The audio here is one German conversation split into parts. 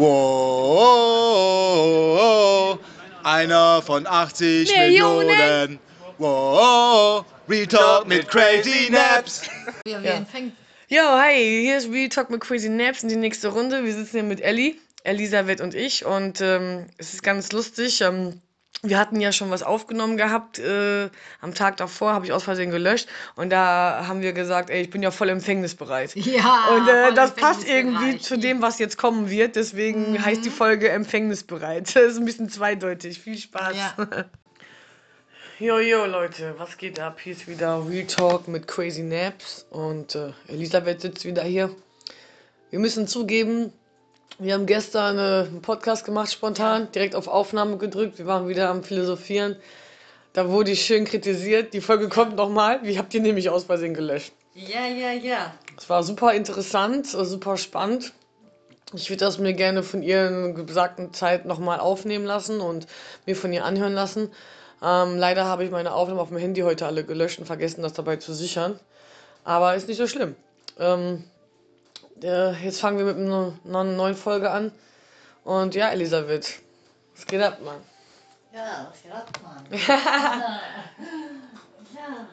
Wow, einer von 80 Millionen. Millionen. Wow, Retalk mit Crazy Naps. Ja, empfängt. Yo, hi, hier ist Real Talk mit Crazy Naps in die nächste Runde. Wir sitzen hier mit Ellie, Elisabeth und ich und ähm, es ist ganz lustig. Ähm, wir hatten ja schon was aufgenommen gehabt. Äh, am Tag davor habe ich aus Versehen gelöscht und da haben wir gesagt, ey, ich bin ja voll empfängnisbereit. Ja. Und äh, das passt irgendwie zu dem, was jetzt kommen wird. Deswegen Mhm. heißt die Folge empfängnisbereit. Das ist ein bisschen zweideutig. Viel Spaß. Ja. Jo, jo, Leute, was geht ab? Hier ist wieder Real Talk mit Crazy Naps und äh, Elisabeth sitzt wieder hier. Wir müssen zugeben, wir haben gestern äh, einen Podcast gemacht, spontan, direkt auf Aufnahme gedrückt. Wir waren wieder am Philosophieren. Da wurde ich schön kritisiert. Die Folge kommt nochmal. Wie habt ihr nämlich aus Versehen gelöscht? Ja, ja, ja. Es war super interessant, äh, super spannend. Ich würde das mir gerne von ihr in einer besagten Zeit nochmal aufnehmen lassen und mir von ihr anhören lassen. Ähm, leider habe ich meine Aufnahmen auf dem Handy heute alle gelöscht und vergessen, das dabei zu sichern. Aber ist nicht so schlimm. Ähm, äh, jetzt fangen wir mit einer, neuen Folge an. Und ja, Elisabeth, was geht ab, Mann? Ja, was geht ab, Mann? ja. ja,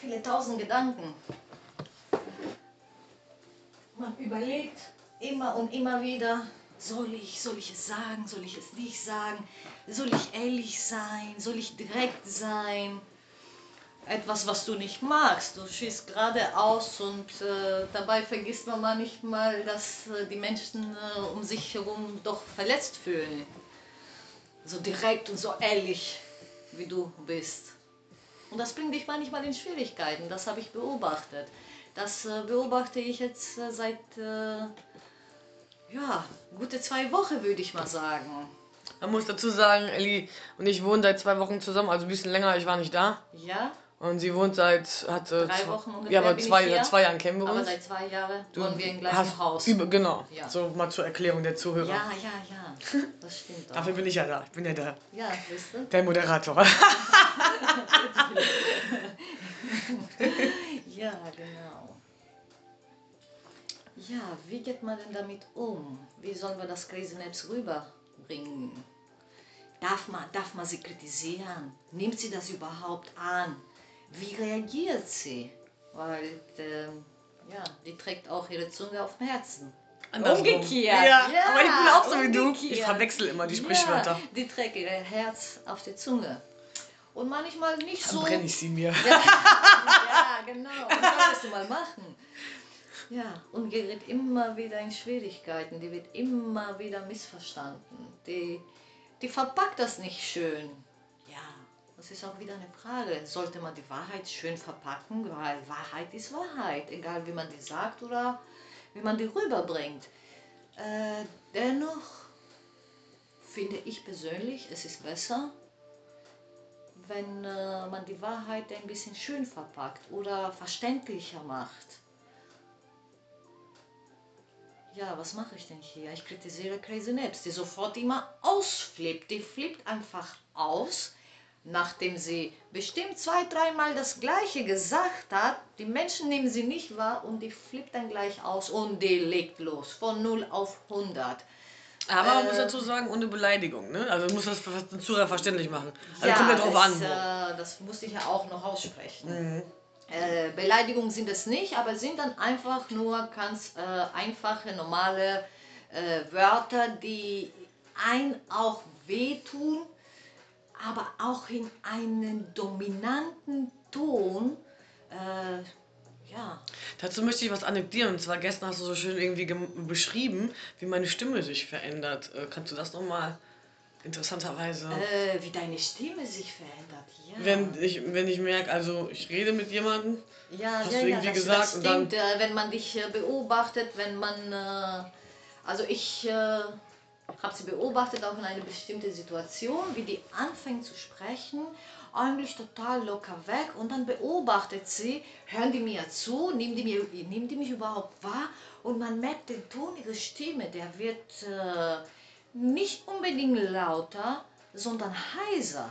viele tausend Gedanken. Man überlegt immer und immer wieder, soll ich, soll ich es sagen, soll ich es nicht sagen, soll ich ehrlich sein, soll ich direkt sein? Etwas, was du nicht magst. Du schießt geradeaus und äh, dabei vergisst man manchmal, dass äh, die Menschen äh, um sich herum doch verletzt fühlen so direkt und so ehrlich, wie du bist. Und das bringt dich manchmal in Schwierigkeiten, das habe ich beobachtet. Das äh, beobachte ich jetzt äh, seit, äh, ja, gute zwei Wochen, würde ich mal sagen. Man muss dazu sagen, Elli und ich wohnen seit zwei Wochen zusammen, also ein bisschen länger, ich war nicht da. Ja, Und sie wohnt seit, hat äh, Drei zwei- Wochen ungefähr Ja, aber zwei, seit zwei Jahren kennen wir aber uns. seit zwei Jahren Du wohnen wir im gleichen Haus. Über, genau, Ja. so mal zur Erklärung der Zuhörer. Ja, ja, ja, das stimmt. Auch. Dafür bin ich ja da, ich bin ja der, Ja, wisst ihr? der Moderator. Ja, genau. Ja, wie geht man denn damit um? Wie sollen wir das Crazy Naps rüberbringen? Darf man, darf man sie kritisieren? Nimmt sie das überhaupt an? Wie reagiert sie? Weil, ähm, ja, die trägt auch ihre Zunge auf dem Herzen. Andersrum. Umgekehrt. Ja, Ja, aber ich bin auch so wie du. Ich verwechsel immer die Sprichwörter. Ja, die trägt ihr Herz auf der Zunge. Und manchmal nicht Dann so. brenne ich sie mir. Ja, ja genau. Das solltest du mal machen. Ja, und gerät immer wieder in Schwierigkeiten. Die wird immer wieder missverstanden. Die, die verpackt das nicht schön. Das ist auch wieder eine Frage. Sollte man die Wahrheit schön verpacken? Weil Wahrheit ist Wahrheit. Egal wie man die sagt oder wie man die rüberbringt. Äh, dennoch finde ich persönlich, es ist besser, wenn äh, man die Wahrheit ein bisschen schön verpackt oder verständlicher macht. Ja, was mache ich denn hier? Ich kritisiere Crazy Naps, die sofort immer ausflippt. Die flippt einfach aus, nachdem sie bestimmt zwei, dreimal das Gleiche gesagt hat. Die Menschen nehmen sie nicht wahr und die flippt dann gleich aus und die legt los von 0 auf 100. Aber man Äh, muss dazu sagen, ohne Beleidigung, ne? Also muss das den Zuhörer verständlich machen. Also kommt ja drauf das, an. Äh, das musste ich ja auch noch aussprechen. Mhm. Äh, Beleidigungen sind es nicht, aber sind dann einfach nur ganz äh, einfache, normale äh, Wörter, die ein auch wehtun, aber auch in einen dominanten Ton. Äh, ja, Dazu möchte ich was annektieren. Und zwar gestern hast du so schön irgendwie beschrieben, wie meine Stimme sich verändert. Äh, kannst du das nochmal interessanterweise? äh, wie deine Stimme sich verändert. Ja. Wenn ich, wenn ich merke, also ich rede mit jemandem, Ja, Hast ja, du ja, irgendwie das, gesagt das und dann- stimmt. äh, wenn man dich äh, beobachtet, wenn man, äh, also ich habe sie beobachtet auch in einer bestimmten Situation, wie die anfängt zu sprechen, eigentlich total locker weg und dann beobachtet sie, hören die mir zu, nehmen die, mir, nehmen die mich überhaupt wahr und man merkt den Ton ihrer Stimme, der wird äh, nicht unbedingt lauter, sondern heiser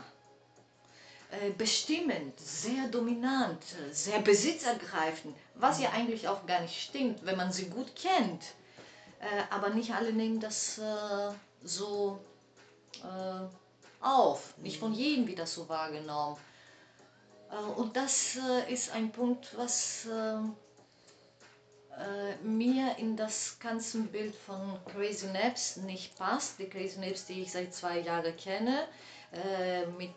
äh, bestimmend, sehr dominant, äh, sehr besitzergreifend, was ja eigentlich auch gar nicht stimmt, wenn man sie gut kennt. Äh, aber nicht alle nehmen das äh, so äh, auf. Nicht von jedem wird das so wahrgenommen. Und das ist ein Punkt, was mir in das ganze Bild von Crazy Naps nicht passt. Die Crazy Naps, die ich seit zwei Jahren kenne, mit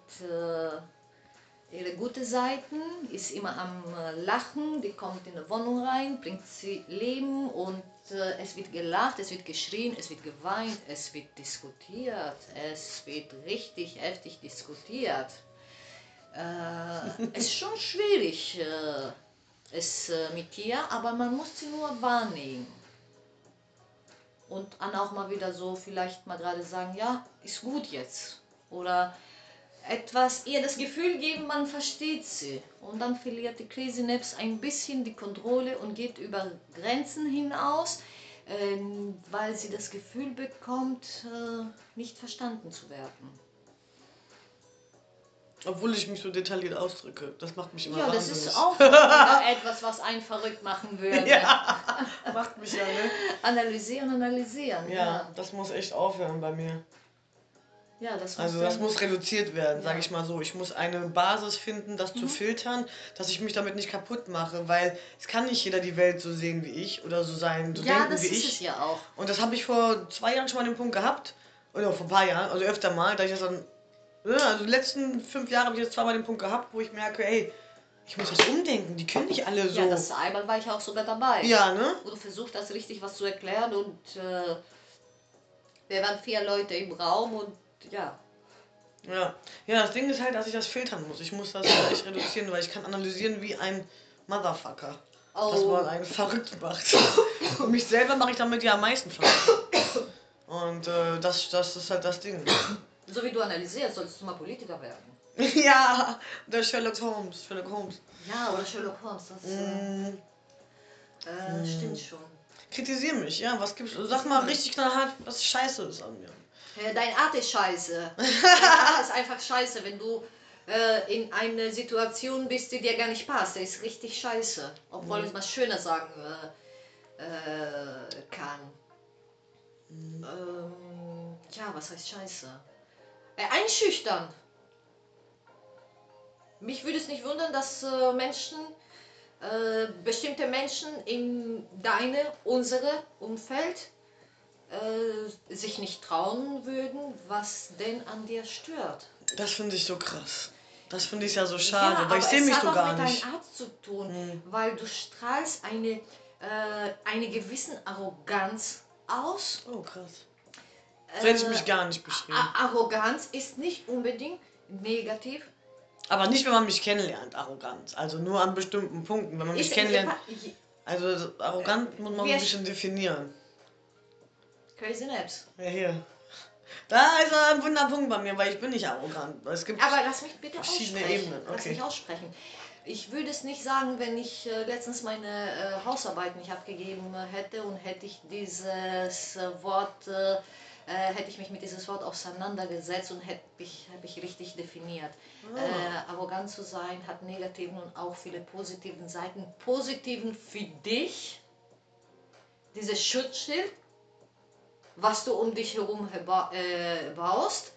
ihre guten Seiten, ist immer am Lachen, die kommt in die Wohnung rein, bringt sie Leben und es wird gelacht, es wird geschrien, es wird geweint, es wird diskutiert, es wird richtig heftig diskutiert. Äh, es ist schon schwierig, äh, es äh, mit ihr, aber man muss sie nur wahrnehmen. Und dann auch mal wieder so vielleicht mal gerade sagen, ja, ist gut jetzt. Oder etwas, ihr das Gefühl geben, man versteht sie. Und dann verliert die Crazy Naps ein bisschen die Kontrolle und geht über Grenzen hinaus, ähm, weil sie das Gefühl bekommt, äh, nicht verstanden zu werden. Obwohl ich mich so detailliert ausdrücke. Das macht mich immer Ja, das wahnsinnig. ist auch etwas, was einen verrückt machen würde. Ja, macht mich ja, ne? Analysieren, analysieren. Ja, Ja, das muss echt aufhören bei mir. Ja das Also das muss reduziert werden, sage Ja. ich mal so. Ich muss eine Basis finden, das zu filtern, dass ich mich damit nicht kaputt mache, weil es kann nicht jeder die Welt so sehen wie ich oder so sein, so Ja, denken das wie ist ich. es ja auch. Und das habe ich vor zwei Jahren schon mal den Punkt gehabt. Oder vor ein paar Jahren, also öfter mal, da ich das dann. Ja, also die letzten fünf Jahre habe ich jetzt zweimal den Punkt gehabt, wo ich merke, ey, ich muss das umdenken. Die können nicht alle so. Ja, das einmal war ich auch sogar dabei. ja, ne? Wo du versucht hast, richtig was zu erklären und äh, wir waren vier Leute im Raum und ja. Ja. Ja, das Ding ist halt, dass ich das filtern muss. Ich muss das äh, echt reduzieren, weil ich kann analysieren wie ein Motherfucker. Oh, man einen verrückt macht. Und mich selber mache ich damit ja am meisten verrückt. Und äh, das, das ist halt das Ding. so wie du analysierst, solltest du mal Politiker werden. ja, der Sherlock Holmes. Sherlock Holmes. Ja, oder Sherlock Holmes, das äh, Mm, äh, stimmt schon. kritisier mich, ja. Was gibt's? Sag mal richtig knallhart, was scheiße ist an mir. Äh, Dein Art ist scheiße. Deine Art ist einfach scheiße, wenn du äh, in eine Situation bist, die dir gar nicht passt. Der ist richtig scheiße. Obwohl es mal schöner sagen äh, äh, kann. Ähm, ja, was heißt scheiße? Äh, einschüchtern. Mich würde es nicht wundern, dass Menschen, bestimmte Menschen in deine, unsere Umfeld äh, sich nicht trauen würden, was denn an dir stört. Das finde ich so krass. Das finde ich ja so schade, ja, weil ich sehe mich hat so auch gar mit nicht. deinem Arzt zu tun, Hm. weil du strahlst eine, äh, eine gewissen Arroganz aus. Oh, krass. So hätte ich Äh, mich gar nicht beschrieben. Arroganz ist nicht unbedingt negativ. Aber nicht, wenn man mich kennenlernt, Arroganz. Also nur an bestimmten Punkten. Wenn man mich Ist kennenlernt. Also so arrogant muss man ein bisschen definieren. Crazy Naps. Ja, hier. Da ist ein Wunderpunkt bei mir, weil ich bin nicht arrogant. Es gibt. Aber lass mich bitte Verschiedene aussprechen. Ebenen, Lass okay. mich aussprechen. Ich würde es nicht sagen, wenn ich äh, letztens meine äh, Hausarbeit nicht abgegeben hätte und hätte ich dieses äh, Wort, äh, hätte ich mich mit dieses Wort auseinandergesetzt und hätte ich, hätte ich richtig definiert. Äh, arrogant zu sein hat negativen und auch viele positiven Seiten. Positiven für dich, dieses Schutzschild, was du um dich herum äh, baust,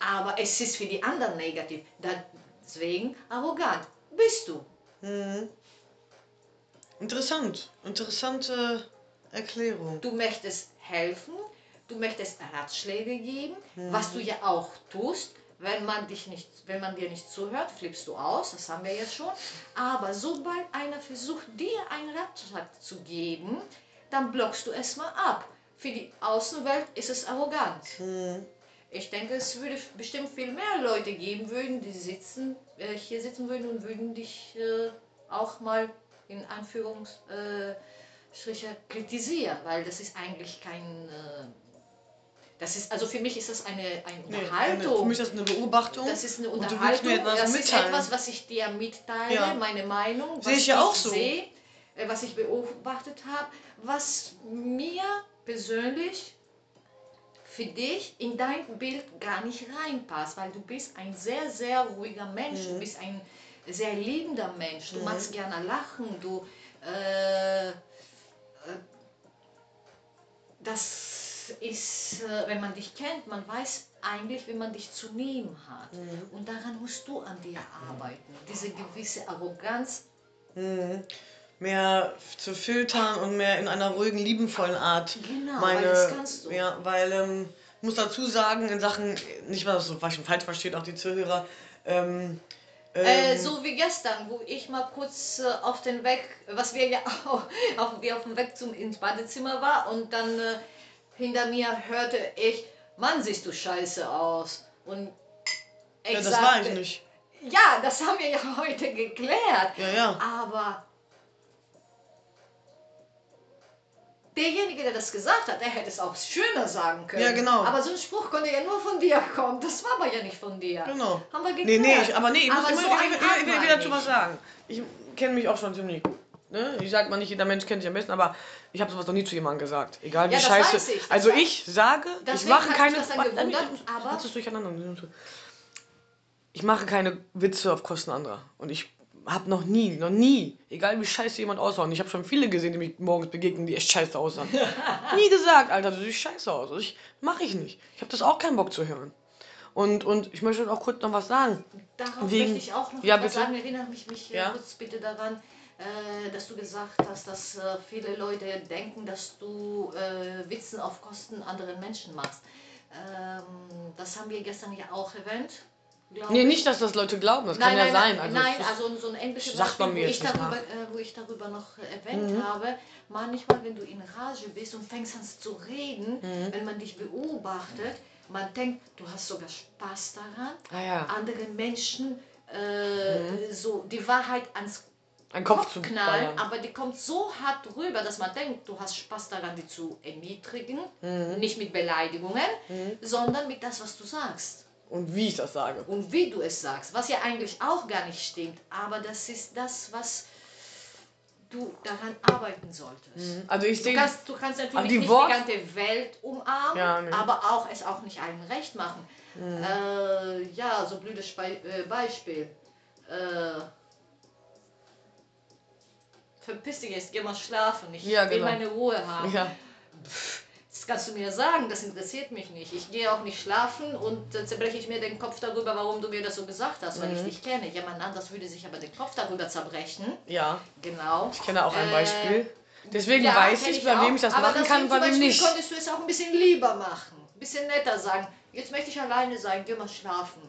aber es ist für die anderen negativ. Deswegen arrogant bist du. Mhm. Interessant. Interessante Erklärung. Du möchtest helfen, du möchtest Ratschläge geben, Mhm. was du ja auch tust. Wenn man, dich nicht, wenn man dir nicht zuhört, flippst du aus, das haben wir jetzt schon. Aber sobald einer versucht, dir einen Ratschlag zu geben, dann blockst du es mal ab. Für die Außenwelt ist es arrogant. Mhm. Ich denke, es würde bestimmt viel mehr Leute geben würden, die sitzen, äh, hier sitzen würden und würden dich äh, auch mal in Anführungsstriche kritisieren, weil das ist eigentlich kein. Äh, das ist, also für mich ist das eine, eine Nee, Unterhaltung. eine, für mich ist das eine Beobachtung. das ist eine Unterhaltung. das mitteilen. ist etwas, was ich dir mitteile, Ja. meine Meinung, was Sehe ich ja auch so. sehe, äh, was ich beobachtet habe, was mir persönlich für dich in dein Bild gar nicht reinpasst, weil du bist ein sehr, sehr ruhiger Mensch, Mhm. du bist ein sehr liebender Mensch, du magst gerne lachen, du äh, äh, das ist, äh, wenn man dich kennt, man weiß eigentlich, wie man dich zu nehmen hat. Und daran musst du an dir arbeiten. Diese gewisse Arroganz. Mehr zu filtern und mehr in einer ruhigen, liebenvollen Art. Genau, meine, weil das kannst du. Ja, weil ähm, ich muss dazu sagen, in Sachen, nicht mal so was falsch versteht, auch die Zuhörer, ähm, Äh, ähm, so wie gestern, wo ich mal kurz äh, auf den Weg, was wir ja auch, auf, wir auf dem Weg zum ins Badezimmer war und dann äh, hinter mir hörte ich, Mann, siehst du scheiße aus. Und ich ja, das sagte, war ich nicht. Ja, das haben wir ja heute geklärt. Ja, ja. Aber derjenige, der das gesagt hat, der hätte es auch schöner sagen können. Ja, genau. Aber so ein Spruch konnte ja nur von dir kommen. Das war aber ja nicht von dir. Genau. Haben wir geklärt. Nee, nee, ich, aber nee, ich, muss, Aber ich, so muss- ein ich, ich, ich will dazu was sagen. Ich kenne mich auch schon ziemlich gut. Ne? Ich sag mal nicht, jeder Mensch kennt sich am besten, aber ich habe sowas noch nie zu jemandem gesagt. Egal wie Ja, scheiße. ich, also ich sage, ich Deswegen mache hat mich keine. Warte, gewundert, ich- aber-. Ich mache keine Witze auf Kosten anderer. Und ich habe noch nie, noch nie, egal wie scheiße jemand aussah, und ich habe schon viele gesehen, die mich morgens begegnen, die echt scheiße aussahen. nie gesagt, Alter, du siehst scheiße aus. Also ich mache ich nicht. Ich habe das auch keinen Bock zu hören. Und, und ich möchte auch kurz noch was sagen. Darauf Wegen- möchte ich auch noch Ja, etwas bitte. sagen. Erinnere mich, mich äh, Ja. kurz bitte daran, äh, dass du gesagt hast, dass äh, viele Leute denken, dass du äh, Witzen auf Kosten anderen Menschen machst. Ähm, das haben wir gestern ja auch erwähnt. Glaub Nee, ich. nicht, dass das Leute glauben, das Nein, kann ja nein, sein. Also nein, also so ein ähnliches man Beispiel, mir wo ich, darüber, äh, wo ich darüber noch erwähnt Mhm. habe, manchmal, wenn du in Rage bist und fängst an zu reden, Mhm. wenn man dich beobachtet, man denkt, du hast sogar Spaß daran, Ah ja, andere Menschen äh, so die Wahrheit ans ein Kopf, Kopf zu knallen, ballern. aber die kommt so hart rüber, dass man denkt, du hast Spaß daran, die zu erniedrigen, Mhm. nicht mit Beleidigungen, sondern mit das, was du sagst Und wie ich das sage. und wie du es sagst, was ja eigentlich auch gar nicht stimmt, aber das ist das, was du daran arbeiten solltest. Also ich Du sehe. kannst, du kannst natürlich die nicht Wort- die ganze Welt umarmen, Ja, nee. aber auch es auch nicht allen recht machen. Mhm. Äh, ja, so blödes äh, Beispiel. Äh, verpiss dich jetzt, geh mal schlafen. Ich Ja, will genau. meine Ruhe haben. Ja. Das kannst du mir sagen, das interessiert mich nicht. Ich gehe auch nicht schlafen und äh, zerbreche ich mir den Kopf darüber, warum du mir das so gesagt hast, weil ich Mhm. dich kenne. Jemand anders würde sich aber den Kopf darüber zerbrechen. ja, Genau. ich kenne auch ein Äh, Beispiel. Deswegen Ja, weiß kenn ich, bei wem ich das aber machen kann und bei wem nicht. Könntest du es auch ein bisschen lieber machen, ein bisschen netter sagen. Jetzt möchte ich alleine sein, geh mal schlafen.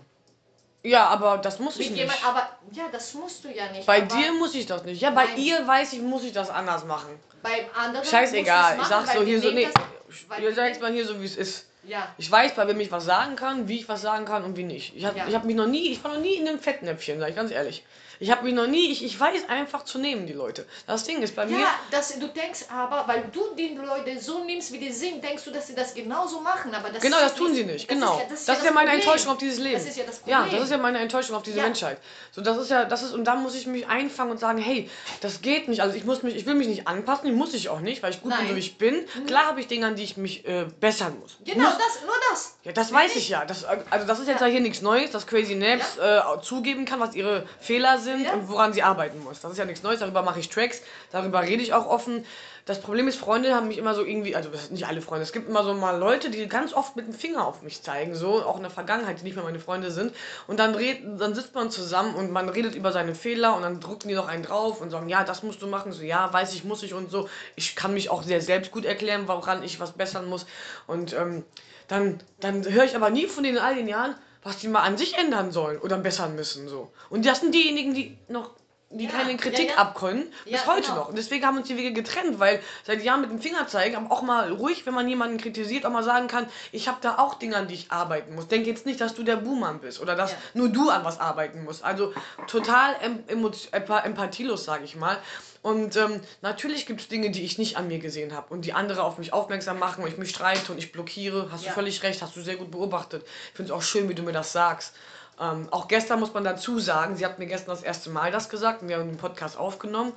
Ja, aber das muss ich Mit nicht. jemand, aber ja, das musst du ja nicht. Bei dir muss ich das nicht. Ja, bei Nein. ihr weiß ich, muss ich das anders machen. beim anderen. Scheißegal. Ich sag so hier so, nee. das- weil Ich wir sag's nehmen- mal hier so, wie es ist. Ja, Ich weiß, bei wem ich was sagen kann, wie ich was sagen kann und wie nicht. Ich habe Ja. ich hab mich noch nie, ich war noch nie in einem Fettnäpfchen, sag ich ganz ehrlich. Ich habe mich noch nie, ich, ich weiß einfach zu nehmen, die Leute. Das Ding ist bei mir, ja das, du denkst aber, weil du die Leute so nimmst, wie die sind, denkst du, dass sie das genauso machen. Aber das genau, das ja tun sie nicht, das genau. Ist ja, das ist das ist ja meine Problem. Enttäuschung auf dieses Leben. Das ist ja das Ja, Problem. das ist ja meine Enttäuschung auf diese Ja. Menschheit. So, das ist ja, das ist, und da muss ich mich einfangen und sagen, hey, das geht nicht. Also ich muss mich, ich will mich nicht anpassen, muss ich auch nicht, weil ich gut bin, Nein. Mhm. so wie ich bin. Klar habe ich Dinge, an die ich mich äh, bessern muss. Genau, muss, das, nur das. Ja, das weiß ich ja. Das, also das ist jetzt ja. hier nichts Neues, dass Crazy Naps äh, zugeben kann, was ihre Fehler sind Ja. und woran sie arbeiten muss. Das ist ja nichts Neues, darüber mache ich Tracks, darüber rede ich auch offen. Das Problem ist, Freunde haben mich immer so irgendwie, also das sind nicht alle Freunde, es gibt immer so mal Leute, die ganz oft mit dem Finger auf mich zeigen, so, auch in der Vergangenheit, die nicht mehr meine Freunde sind. Und dann, red, dann sitzt man zusammen und man redet über seine Fehler und dann drücken die noch einen drauf und sagen, ja, das musst du machen, so, ja, weiß ich, muss ich und so. Ich kann mich auch sehr selbst gut erklären, woran ich was bessern muss. Und ähm, dann, dann höre ich aber nie von denen in all den Jahren, was die mal an sich ändern sollen oder bessern müssen. So. Und das sind diejenigen, die noch die Ja, keine ja, Kritik ja. abkönnen, bis Ja, heute genau. noch. Und deswegen haben uns die Wege getrennt, weil seit Jahren mit dem Finger zeigen, aber auch mal ruhig, wenn man jemanden kritisiert, auch mal sagen kann, ich habe da auch Dinge, an die ich arbeiten muss. Denk jetzt nicht, dass du der Buhmann bist oder dass Ja. nur du an was arbeiten musst. Also total em emo- empa- empathielos, sage ich mal. Und ähm, natürlich gibt es Dinge, die ich nicht an mir gesehen habe und die andere auf mich aufmerksam machen und ich mich streite und ich blockiere. Hast Ja. du völlig recht, hast du sehr gut beobachtet. Ich finde es auch schön, wie du mir das sagst. Ähm, auch gestern muss man dazu sagen, sie hat mir gestern das erste Mal das gesagt und wir haben den Podcast aufgenommen.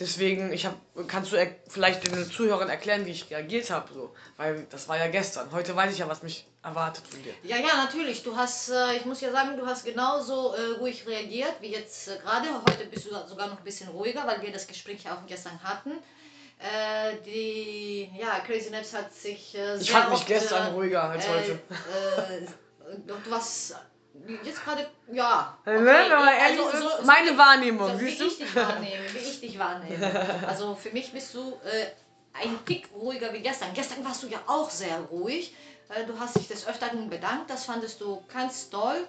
Deswegen, ich hab, kannst du vielleicht den Zuhörern erklären, wie ich reagiert habe, so. weil das war ja gestern. Heute weiß ich ja, was mich erwartet von dir. Ja, ja, natürlich. Du hast, äh, ich muss ja sagen, du hast genauso äh, ruhig reagiert wie jetzt äh, gerade. Heute bist du sogar noch ein bisschen ruhiger, weil wir das Gespräch ja auch gestern hatten. Äh, die, ja, Crazy Naps hat sich äh, Ich sehr fand mich oft, gestern äh, ruhiger als heute. Äh, doch, du warst jetzt gerade, ja. Wenn man ehrlich also, so- so- meine Wahrnehmung, so, wie ich dich wahrnehme, wie ich dich wahrnehme. Also für mich bist du äh, ein Tick ruhiger wie gestern. Gestern warst du ja auch sehr ruhig. Äh, du hast dich des Öfteren bedankt, das fandest du ganz toll.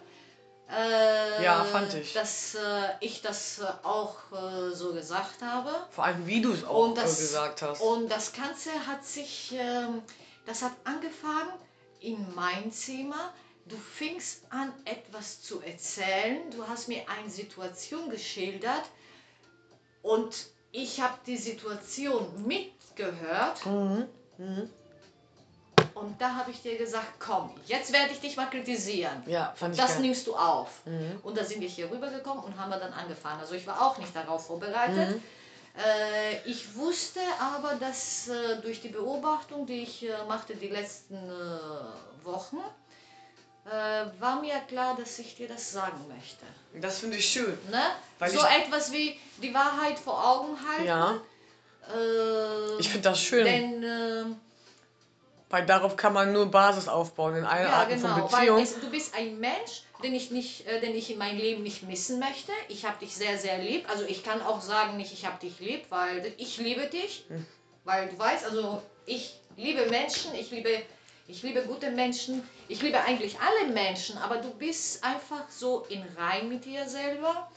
Äh, Ja, fand ich. Dass äh, ich das äh, auch äh, so gesagt habe. Vor allem, wie du es auch das, gesagt hast. Und das Ganze hat sich, ähm, das hat angefangen in mein Zimmer. Du fingst an, etwas zu erzählen. Du hast mir eine Situation geschildert und ich habe die Situation mitgehört. Mhm. Mhm. Und da habe ich dir gesagt, komm, jetzt werde ich dich mal kritisieren. Ja, fand ich Das geil. nimmst du auf. Mhm. Und da sind wir hier rübergekommen und haben wir dann angefangen. Also ich war auch nicht darauf vorbereitet. Mhm. Äh, ich wusste aber, dass äh, durch die Beobachtung, die ich äh, machte die letzten äh, Wochen, war mir klar, dass ich dir das sagen möchte. Das finde ich schön. Ne? Weil so etwas wie die Wahrheit vor Augen halten. Ja, Äh, ich finde das schön. Denn äh, weil darauf kann man nur Basis aufbauen in allen Ja, Arten von genau, weil Beziehung. es, du bist ein Mensch, den ich, nicht, äh, den ich in meinem Leben nicht missen möchte. Ich habe dich sehr, sehr lieb. Also ich kann auch sagen, nicht ich habe dich lieb, weil ich liebe dich. Hm. Weil du weißt, also ich liebe Menschen, ich liebe, ich liebe gute Menschen, ich liebe eigentlich alle Menschen, aber du bist einfach so in Rein mit dir selber.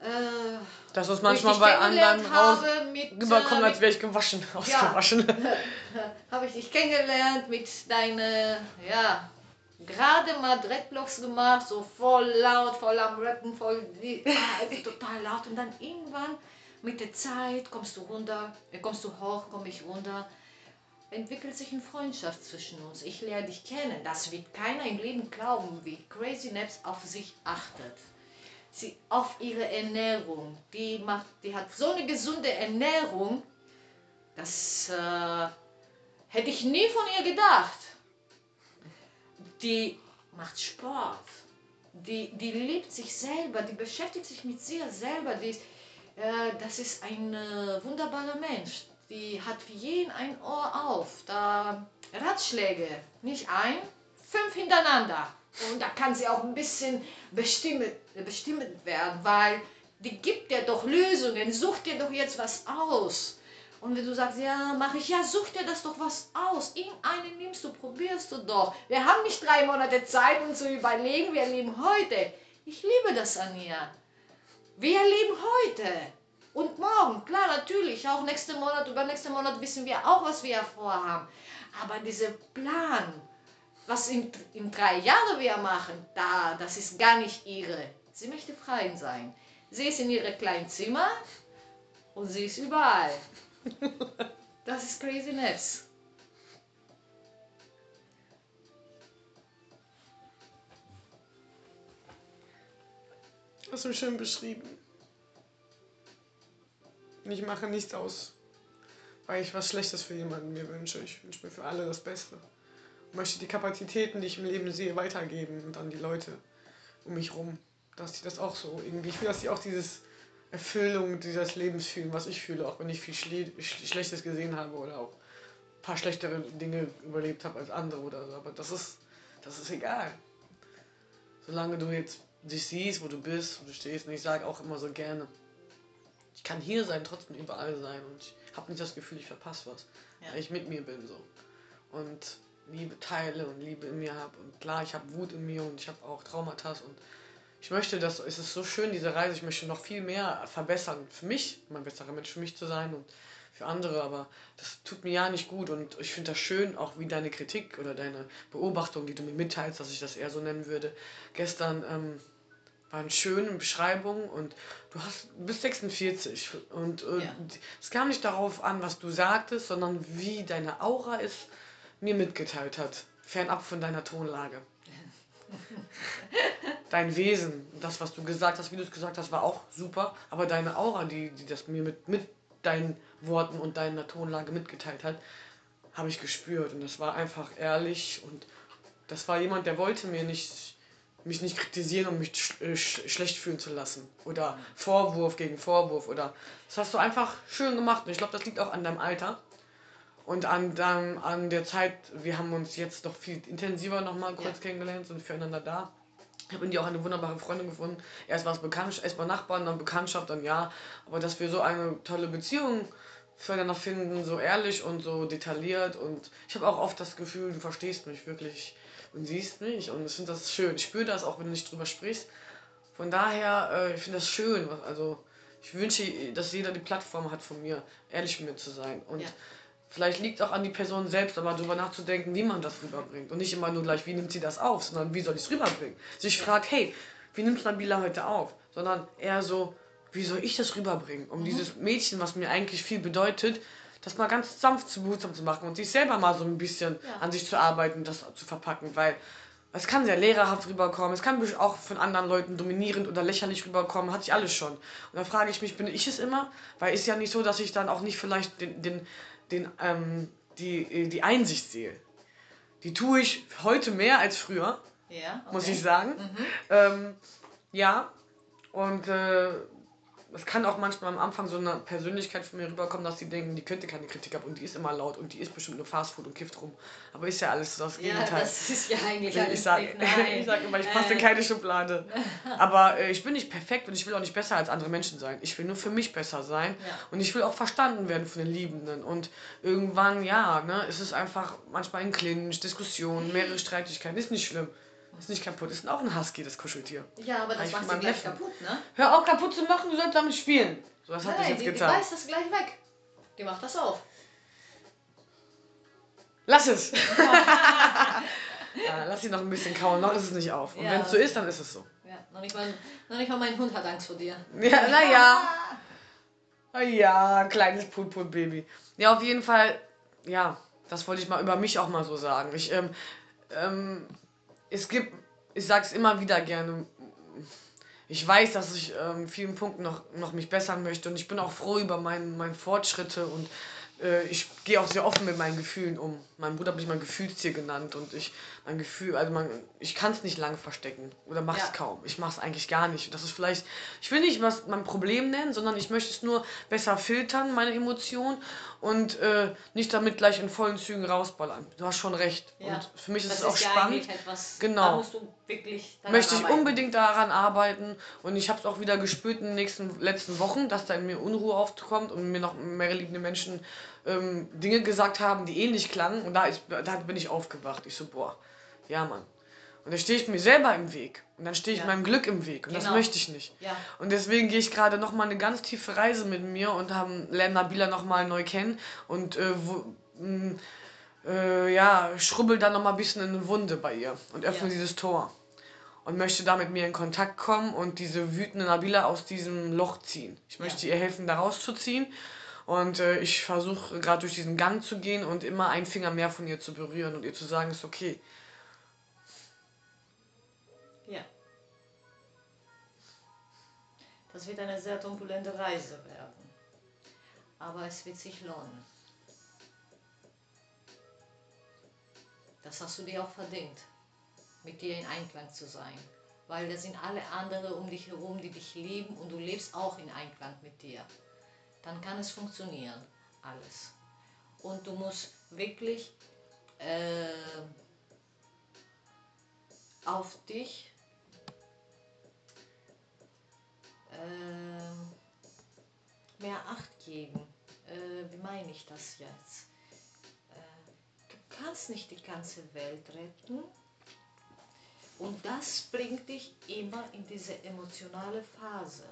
Äh, Das ist manchmal bei anderen raus mit, rüberkommen, äh, als wäre ich gewaschen, ausgewaschen. habe ich dich kennengelernt mit deinen, ja, gerade mal Dreadblocks gemacht, so voll laut, voll am Rappen, voll ah, total laut. Und dann irgendwann mit der Zeit kommst du runter, äh, kommst du hoch, komme ich runter. Entwickelt sich eine Freundschaft zwischen uns. Ich lerne dich kennen. Das wird keiner im Leben glauben, wie Crazy Naps auf sich achtet. Sie auf ihre Ernährung. Die macht, die hat so eine gesunde Ernährung. Das äh, hätte ich nie von ihr gedacht. Die macht Sport. Die, die liebt sich selber. Die beschäftigt sich mit sich selber. Die, äh, das ist ein äh, wunderbarer Mensch. Die hat für jeden ein Ohr auf. Da Ratschläge. Nicht ein, fünf hintereinander. Und da kann sie auch ein bisschen bestimmt, bestimmt werden, weil die gibt dir doch Lösungen. Such dir doch jetzt was aus. Und wenn du sagst, ja, mache ich, ja, such dir das doch was aus. Irgendeinen nimmst du, probierst du doch. Wir haben nicht drei Monate Zeit, um zu überlegen, wir leben heute. Ich liebe das an ihr. Wir leben heute. Und morgen, klar, natürlich, auch nächsten Monat, übernächsten Monat wissen wir auch, was wir vorhaben. Aber dieser Plan, was in, in drei Jahren wir machen, da, das ist gar nicht ihre. Sie möchte frei sein. Sie ist in ihrem kleinen Zimmer und sie ist überall. Das ist Crazy Naps. Hast du schön beschrieben. Ich mache nichts aus, weil ich was Schlechtes für jemanden mir wünsche. Ich wünsche mir für alle das Beste. Ich möchte die Kapazitäten, die ich im Leben sehe, weitergeben und an die Leute um mich rum. Dass die das auch so irgendwie, ich will, dass die auch dieses Erfüllung dieses Lebens fühlen, was ich fühle, auch wenn ich viel Schle Sch Schlechtes gesehen habe oder auch ein paar schlechtere Dinge überlebt habe als andere oder so. Aber das ist, das ist egal. Solange du jetzt dich siehst, wo du bist, wo du stehst. Und ich sage auch immer so gerne, ich kann hier sein, trotzdem überall sein. Und ich habe nicht das Gefühl, ich verpasse was, Ja. weil ich mit mir bin so. Und Liebe teile und Liebe in mir habe. Und klar, ich habe Wut in mir und ich habe auch Traumata. Und ich möchte, dass es ist so schön, diese Reise, ich möchte noch viel mehr verbessern. Für mich, um ein besserer Mensch für mich zu sein und für andere, aber das tut mir ja nicht gut und ich finde das schön, auch wie deine Kritik oder deine Beobachtung, die du mir mitteilst, dass ich das eher so nennen würde. Gestern ähm, waren schöne Beschreibungen und du hast bist 46 und äh, Ja. es kam nicht darauf an, was du sagtest, sondern wie deine Aura es mir mitgeteilt hat, fernab von deiner Tonlage. Dein Wesen, das, was du gesagt hast, wie du es gesagt hast, war auch super, aber deine Aura, die, die das mir mit, mit deinen Worten und deiner Tonlage mitgeteilt hat, habe ich gespürt und das war einfach ehrlich und das war jemand, der wollte mir nicht mich nicht kritisieren und mich sch äh, sch schlecht fühlen zu lassen. Oder Vorwurf gegen Vorwurf. Oder das hast du einfach schön gemacht. Und ich glaube, das liegt auch an deinem Alter. Und an, dann, an der Zeit, wir haben uns jetzt noch viel intensiver nochmal kurz Ja. kennengelernt, sind füreinander da. Ich habe in dir auch eine wunderbare Freundin gefunden. Erst war es Bekanntschaft, erst mal Nachbarn, dann Bekanntschaft, dann ja. Aber dass wir so eine tolle Beziehung füreinander finden, so ehrlich und so detailliert. Und ich habe auch oft das Gefühl, du verstehst mich wirklich und siehst mich. Und ich finde das schön. Ich spüre das auch, wenn du nicht drüber sprichst. Von daher, äh, ich finde das schön. Also, ich wünsche, dass jeder die Plattform hat von mir, ehrlich mit mir zu sein. Und Ja. vielleicht liegt auch an die Person selbst, aber darüber nachzudenken, wie man das rüberbringt. Und nicht immer nur gleich, wie nimmt sie das auf, sondern wie soll ich es rüberbringen. Sich fragt, hey, wie nimmt Nabila heute auf? Sondern eher so, wie soll ich das rüberbringen? Um dieses Mädchen, was mir eigentlich viel bedeutet, das mal ganz sanft zu behutsam zu machen und sich selber mal so ein bisschen Ja. an sich zu arbeiten, das zu verpacken, weil es kann sehr lehrerhaft rüberkommen, es kann auch von anderen Leuten dominierend oder lächerlich rüberkommen, hatte ich alles schon. Und dann frage ich mich, bin ich es immer? Weil ist ja nicht so, dass ich dann auch nicht vielleicht den, den, den, ähm, die, die Einsicht sehe. Die tue ich heute mehr als früher, Ja, muss okay. ich sagen. Ähm, ja, und äh, es kann auch manchmal am Anfang so eine Persönlichkeit von mir rüberkommen, dass die denken, die könnte keine Kritik haben und die ist immer laut und die ist bestimmt nur Fastfood und kifft rum. Aber ist ja alles so das Ja, Gegenteil. das ist ja eigentlich ich alles sage ich sag immer, ich passe in Äh, keine Schublade. Aber äh, ich bin nicht perfekt und ich will auch nicht besser als andere Menschen sein. Ich will nur für mich besser sein. Ja. Und ich will auch verstanden werden von den Liebenden. Und irgendwann, ja, ne, ist es einfach manchmal ein Clinch, Diskussionen, mehrere Streitigkeiten. Ist nicht schlimm. Ist nicht kaputt. Ist auch ein Husky, das Kuscheltier. Ja, aber das macht sie gleich Neffen. kaputt, ne? Hör auf, kaputt zu machen, du sollst damit spielen. So, was hat das jetzt die, die getan? beißt das gleich weg. Die macht das auf. Lass es. ja, lass sie noch ein bisschen kauen, noch ist es nicht auf. Und Ja. wenn es so ist, dann ist es so. Ja, noch nicht, mal, noch nicht mal mein Hund hat Angst vor dir. Ja, naja. Ah Ja, kleines Pulpul-Baby. Ja, auf jeden Fall, ja, das wollte ich mal über mich auch mal so sagen. Ich, ähm, ähm, es gibt, ich sag's immer wieder gerne, ich weiß, dass ich ähm, vielen Punkten noch, noch mich bessern möchte und ich bin auch froh über mein, meine Fortschritte und äh, ich gehe auch sehr offen mit meinen Gefühlen um. Mein Bruder hat mich mal Gefühlstier genannt und ich, mein Gefühl, also man, ich kann es nicht lange verstecken oder mach's Ja. kaum. Ich mach's eigentlich gar nicht. Das ist vielleicht, ich will nicht was mein Problem nennen, sondern ich möchte es nur besser filtern, meine Emotionen und äh, nicht damit gleich in vollen Zügen rausballern. Du hast schon recht. Ja. Und für mich ist das es auch ja spannend. Etwas, Genau. Da musst du wirklich daran Möchte ich arbeiten. unbedingt daran arbeiten und ich habe es auch wieder gespürt in den nächsten letzten Wochen, dass da in mir Unruhe aufkommt und mir noch mehrere liebende Menschen ähm, Dinge gesagt haben, die ähnlich klangen und da, ist, da bin ich aufgewacht. Ich so, boah, ja Mann. Und da stehe ich mir selber im Weg und dann stehe ich Ja. meinem Glück im Weg und das Genau. möchte ich nicht. Ja. Und deswegen gehe ich gerade noch mal eine ganz tiefe Reise mit mir und haben lernen Nabila noch mal neu kennen und äh, wo, mh, äh, ja, schrubbel dann noch mal ein bisschen in eine Wunde bei ihr und öffne Ja. dieses Tor und möchte da mit mir in Kontakt kommen und diese wütende Nabila aus diesem Loch ziehen. Ich möchte ihr helfen, da rauszuziehen. Und äh, ich versuche gerade durch diesen Gang zu gehen und immer einen Finger mehr von ihr zu berühren und ihr zu sagen, ist okay. Das wird eine sehr turbulente Reise werden. Aber es wird sich lohnen. Das hast du dir auch verdient, mit dir in Einklang zu sein. Weil da sind alle anderen um dich herum, die dich lieben und du lebst auch in Einklang mit dir. Dann kann es funktionieren, alles. Und du musst wirklich äh, auf dich ähm, mehr Acht geben. Äh, wie meine ich das jetzt? Äh, du kannst nicht die ganze Welt retten. Und das bringt dich immer in diese emotionale Phase.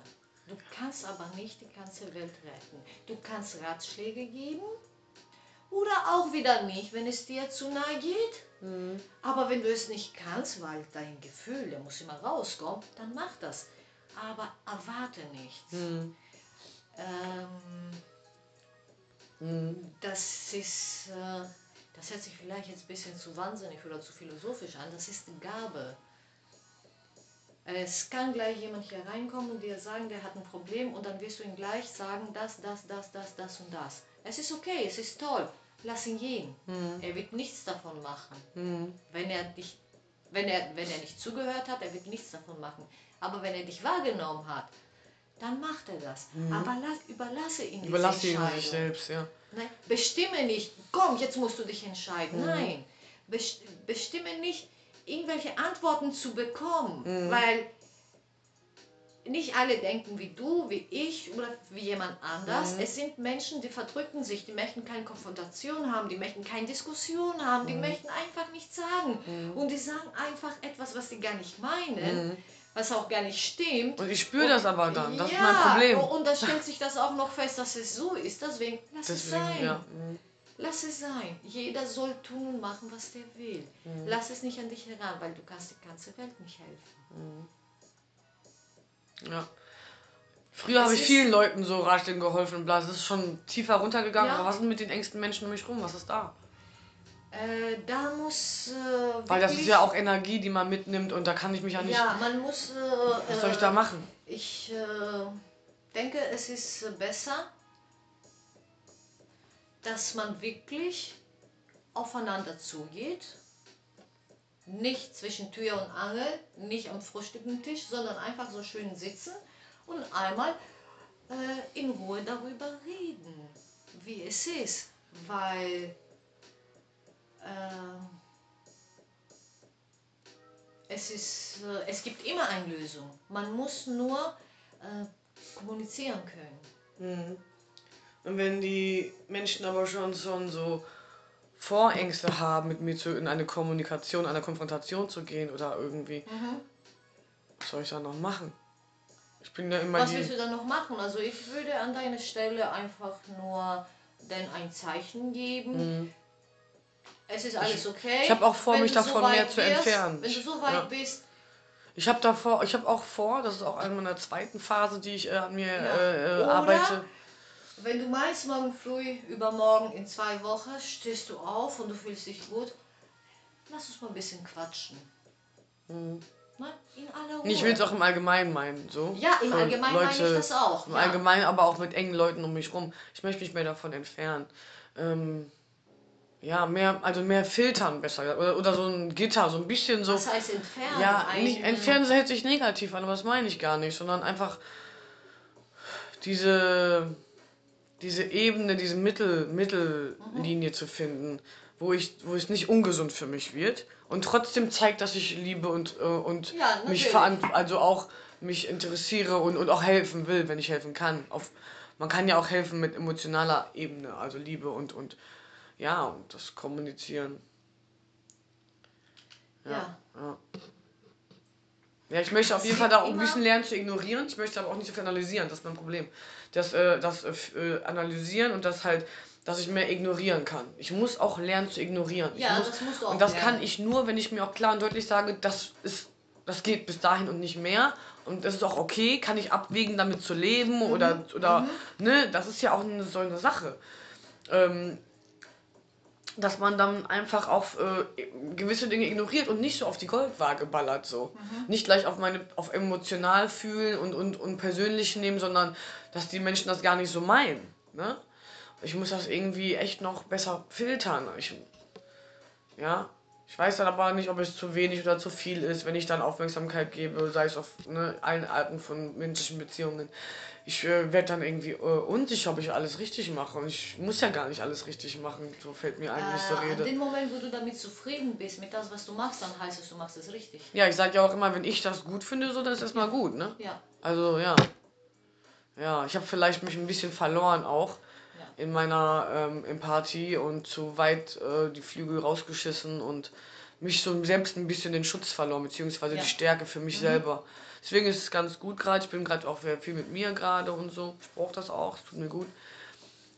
Du kannst aber nicht die ganze Welt retten. Du kannst Ratschläge geben oder auch wieder nicht, wenn es dir zu nahe geht. Aber wenn du es nicht kannst, weil dein Gefühl, der muss immer rauskommen, dann mach das. Aber erwarte nichts. Hm. Ähm, Hm. das ist, äh, das hört sich vielleicht jetzt ein bisschen zu wahnsinnig oder zu philosophisch an. Das ist eine Gabe. Es kann gleich jemand hier reinkommen und dir sagen, der hat ein Problem und dann wirst du ihm gleich sagen, das, das, das, das, das und das. Es ist okay, es ist toll. Lass ihn gehen. Hm. Er wird nichts davon machen. Hm. Wenn er dich Wenn er, wenn er nicht zugehört hat, er wird nichts davon machen. Aber wenn er dich wahrgenommen hat, dann macht er das. Aber lass, überlasse Mhm. Überlasse ihn sich selbst, ja. Nein, bestimme nicht, komm, jetzt musst du dich entscheiden. Mhm. Nein, Best- bestimme nicht, irgendwelche Antworten zu bekommen, Mhm. weil nicht alle denken wie du, wie ich oder wie jemand anders. Mhm. Es sind Menschen, die verdrücken sich, die möchten keine Konfrontation haben, die möchten keine Diskussion haben, die Mhm. möchten einfach nichts sagen. Und die sagen einfach etwas, was sie gar nicht meinen, Mhm. was auch gar nicht stimmt. Und ich spüre das aber dann. Das ja, ist mein Problem. Und da stellt sich das auch noch fest, dass es so ist. Deswegen lass es Deswegen, sein. ja. Mhm. Lass es sein. Jeder soll tun und machen, was der will. Mhm. Lass es nicht an dich heran, weil du kannst die ganze Welt nicht helfen. Ja. Früher habe ich vielen Leuten so Ratschlägen geholfen und bla. Das ist schon tiefer runtergegangen. Ja. Aber was ist mit den engsten Menschen um mich rum? Was ist da? Äh, da muss äh, Weil das ist ja auch Energie, die man mitnimmt und da kann ich mich ja nicht. Ja, man muss. Äh, was soll ich äh, da machen? Ich äh, denke, es ist äh, besser, dass man wirklich aufeinander zugeht. Nicht zwischen Tür und Angel, nicht am Frühstückentisch, sondern einfach so schön sitzen und einmal äh, in Ruhe darüber reden, wie es ist. Weil äh, es, ist, äh, es gibt immer eine Lösung. Man muss nur äh, kommunizieren können. Mhm. Und wenn die Menschen aber schon, schon so Vorängste haben, mit mir zu, in eine Kommunikation, eine Konfrontation zu gehen oder irgendwie, was soll ich da noch machen? Ich bin ja immer Was willst du dann noch machen? Also ich würde an deiner Stelle einfach nur denn ein Zeichen geben. Mhm. Es ist alles okay. ich hab auch vor, Wenn mich davon weit mehr zu wirst, entfernen. Wenn du so weit ja. bist, Ich habe davor, ich habe auch vor, das ist auch eine meiner zweiten Phase, die ich äh, an mir Ja. äh, äh, arbeite. Wenn du meinst, morgen früh, übermorgen, in zwei Wochen, stehst du auf und du fühlst dich gut, lass uns mal ein bisschen quatschen. Mhm. Ne? In aller Ruhe. Ich will es auch im Allgemeinen meinen, so. Ja, im Allgemeinen meine ich das auch. Im ja. Allgemeinen, aber auch mit engen Leuten um mich rum. Ich möchte mich mehr davon entfernen. Ähm, ja, mehr, also mehr filtern besser. Oder, oder so ein Gitter, so ein bisschen so. Was heißt entfernen? Ja, nicht, entfernen hört sich negativ an, aber das meine ich gar nicht, sondern einfach diese, diese Ebene, diese Mittel, Mittellinie zu finden, wo ich, wo es nicht ungesund für mich wird und trotzdem zeigt, dass ich liebe und, äh, und Ja, mich verant also auch mich interessiere und, und auch helfen will, wenn ich helfen kann. Auf, man kann ja auch helfen mit emotionaler Ebene, also Liebe und, und ja, und das Kommunizieren. Ja. Ja. Ja, ich möchte auf jeden Fall da auch ein bisschen lernen zu ignorieren. Ich möchte aber auch nicht so viel analysieren, das ist mein Problem. Das, äh, das äh, äh, Analysieren und das halt, dass ich mehr ignorieren kann. Ich muss auch lernen zu ignorieren. Ich Ja, muss, das musst du auch Und das lernen. kann ich nur, wenn ich mir auch klar und deutlich sage, das ist, das geht bis dahin und nicht mehr. Und das ist auch okay, kann ich abwägen, damit zu leben oder, oder, ne, das ist ja auch eine, so eine Sache. Ähm, dass man dann einfach auf äh, gewisse Dinge ignoriert und nicht so auf die Goldwaage ballert so. Nicht gleich auf meine auf emotional fühlen und, und, und persönlich nehmen, sondern dass die Menschen das gar nicht so meinen. Ne? Ich muss das irgendwie echt noch besser filtern. Ich, ja, ich weiß dann aber nicht, ob es zu wenig oder zu viel ist, wenn ich dann Aufmerksamkeit gebe, sei es auf ne, allen Arten von menschlichen Beziehungen. Ich äh, werde dann irgendwie äh, unsicher, ob ich alles richtig mache. Und ich muss ja gar nicht alles richtig machen. So fällt mir eigentlich zur Äh, an Rede. dem Moment, wo du damit zufrieden bist, mit das, was du machst, dann heißt es, du machst es richtig. Ja, ich sage ja auch immer, wenn ich das gut finde, so, dann ist erstmal gut, ne? Ja. Also, ja. Ja, ich habe vielleicht mich ein bisschen verloren auch Ja. in meiner ähm, Empathie und zu weit äh, die Flügel rausgeschissen und mich so selbst ein bisschen den Schutz verloren, beziehungsweise Ja. die Stärke für mich selber. Deswegen ist es ganz gut gerade. Ich bin gerade auch viel mit mir gerade und so. Ich brauche das auch, es tut mir gut.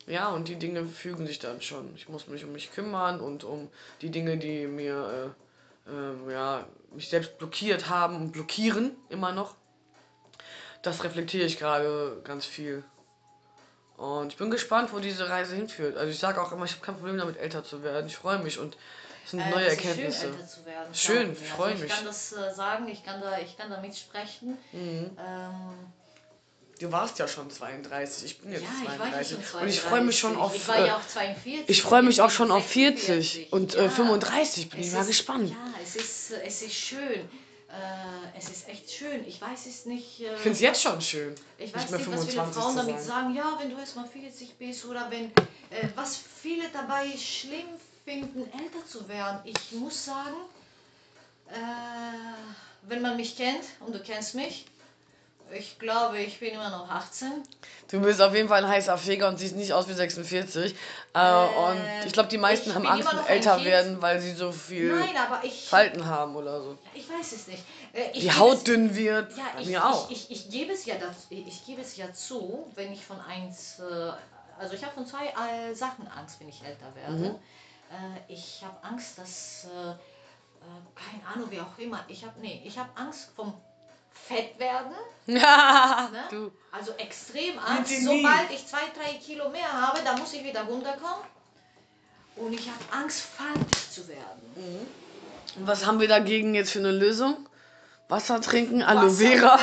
Ja, und die Dinge fügen sich dann schon. Ich muss mich um mich kümmern und um die Dinge, die mir äh, ähm, ja, mich selbst blockiert haben und blockieren immer noch. Das reflektiere ich gerade ganz viel. Und ich bin gespannt, wo diese Reise hinführt. Also ich sage auch immer, ich habe kein Problem damit, älter zu werden. Ich freue mich und es sind Äh, neue ist Erkenntnisse. Schön, älter zu werden. Schön, mir. ich freu also mich. Ich kann das äh, sagen, ich kann da, ich kann da mitsprechen. Mhm. Ähm, Du warst ja schon 32, ich bin jetzt Ja, ich war ja 32. schon und ich freue mich schon 32. auf. Ich war ja äh, auch 42. ich freue mich auch schon auf 46. 40 und äh, Ja. 35 bin Es ich mal ist- gespannt. Ja, es ist, äh, es ist schön. Äh, es ist echt schön. Ich weiß es nicht. Äh, Ich finde es jetzt schon schön. Ich weiß nicht was viele 25 Frauen damit sagen. sagen. Ja, wenn du erst mal 40 bist oder wenn. Äh, was viele dabei schlimm finden, älter zu werden. Ich muss sagen, äh, wenn man mich kennt und du kennst mich, ich glaube, ich bin immer noch 18. Du bist auf jeden Fall ein heißer Feger und siehst nicht aus wie 46. Äh, und ich glaube, die meisten haben Angst, älter werden, weil sie so viel Nein, ich. Falten haben oder so. Ich weiß es nicht. Äh, ich Die Haut es- dünn wird. Ja, ich, mir auch. Ich, ich, gebe es ja dazu, ich gebe es ja zu, wenn ich von eins, äh, also ich habe von zwei äh, Sachen Angst, wenn ich älter werde. Mhm. Äh, ich habe Angst, dass, äh, äh, keine Ahnung, wie auch immer, ich habe, nee, ich habe Angst vom Fett werden, ne? also extrem Angst. Sobald ich zwei, drei Kilo mehr habe, dann muss ich wieder runterkommen. Und ich habe Angst, faltig zu werden. Und was haben wir dagegen jetzt für eine Lösung? Wasser trinken, Aloe Vera.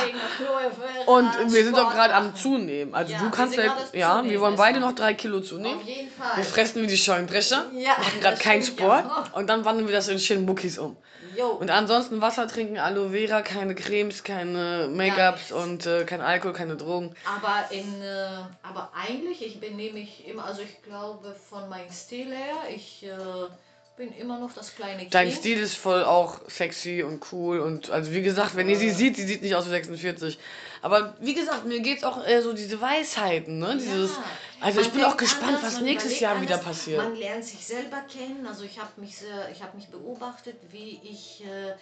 Und wir sind doch gerade am. Zunehmen. Also Ja, du wir kannst ja, ja, wir wollen beide noch drei Kilo zunehmen. Auf jeden Wir Fall. fressen wie die Scheunendrescher, Ja, machen gerade keinen Sport ja. und dann wandeln wir das in schönen Muckis um. Jo. Und ansonsten Wasser trinken, Aloe Vera, keine Cremes, keine Make-ups nichts. und äh, kein Alkohol, keine Drogen. Aber in, äh, aber eigentlich, ich benehme mich immer, also ich glaube von meinem Stil her, ich äh, bin immer noch das kleine Kind. Dein Stil ist voll auch sexy und cool und also wie gesagt, wenn ihr sie sieht, sie sieht nicht aus wie 46. Aber wie gesagt, mir geht's auch eher so diese Weisheiten, ne? Dieses, Ja. also ich Man bin auch gespannt, anders, was nächstes Jahr wieder anders, passiert. Man lernt sich selber kennen. Also ich habe mich, ich habe mich beobachtet, wie ich, äh,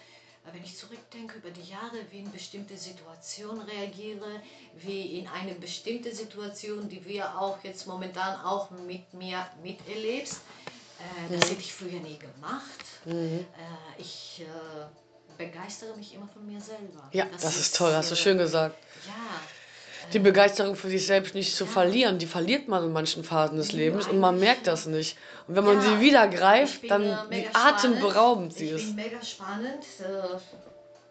wenn ich zurückdenke über die Jahre, wie in bestimmte Situationen reagiere, wie in eine bestimmte Situation, die wir auch jetzt momentan auch mit mir miterlebst. Äh, Mhm. das hätte ich früher nie gemacht. Äh, ich äh, begeistere mich immer von mir selber. Ja, das, ist toll, hast du äh, schön gesagt. Ja. Die Begeisterung für sich selbst nicht zu Ja. verlieren, die verliert man in manchen Phasen des Ja, Lebens und man merkt das nicht. Und wenn man sie wieder Ich greift, dann äh, wie atemberaubend sie ich ist. bin mega spannend. Äh,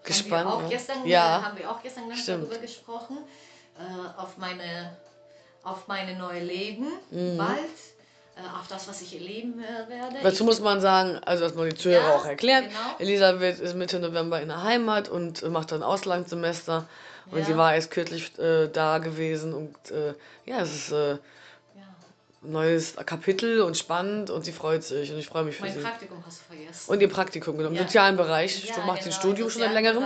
Gespannt, Haben wir auch ja. gestern, Ja. äh, haben wir auch gestern Stimmt. darüber gesprochen. Äh, auf meine auf meine neue Leben Mhm. bald. Äh, auf das, was ich erleben werde. Dazu muss man sagen, also erstmal die Zuhörer Ja, auch erklären. genau. Elisabeth ist Mitte November in der Heimat und macht dann Auslandssemester. Und Ja. sie war erst kürzlich äh, da gewesen und äh, ja, es ist äh, ja. ein neues Kapitel und spannend und sie freut sich und ich freue mich für Mein sie. Praktikum hast du vergessen. Und ihr Praktikum, genau, im sozialen Bereich. Du machst ein genau, Studium im schon seit längerem.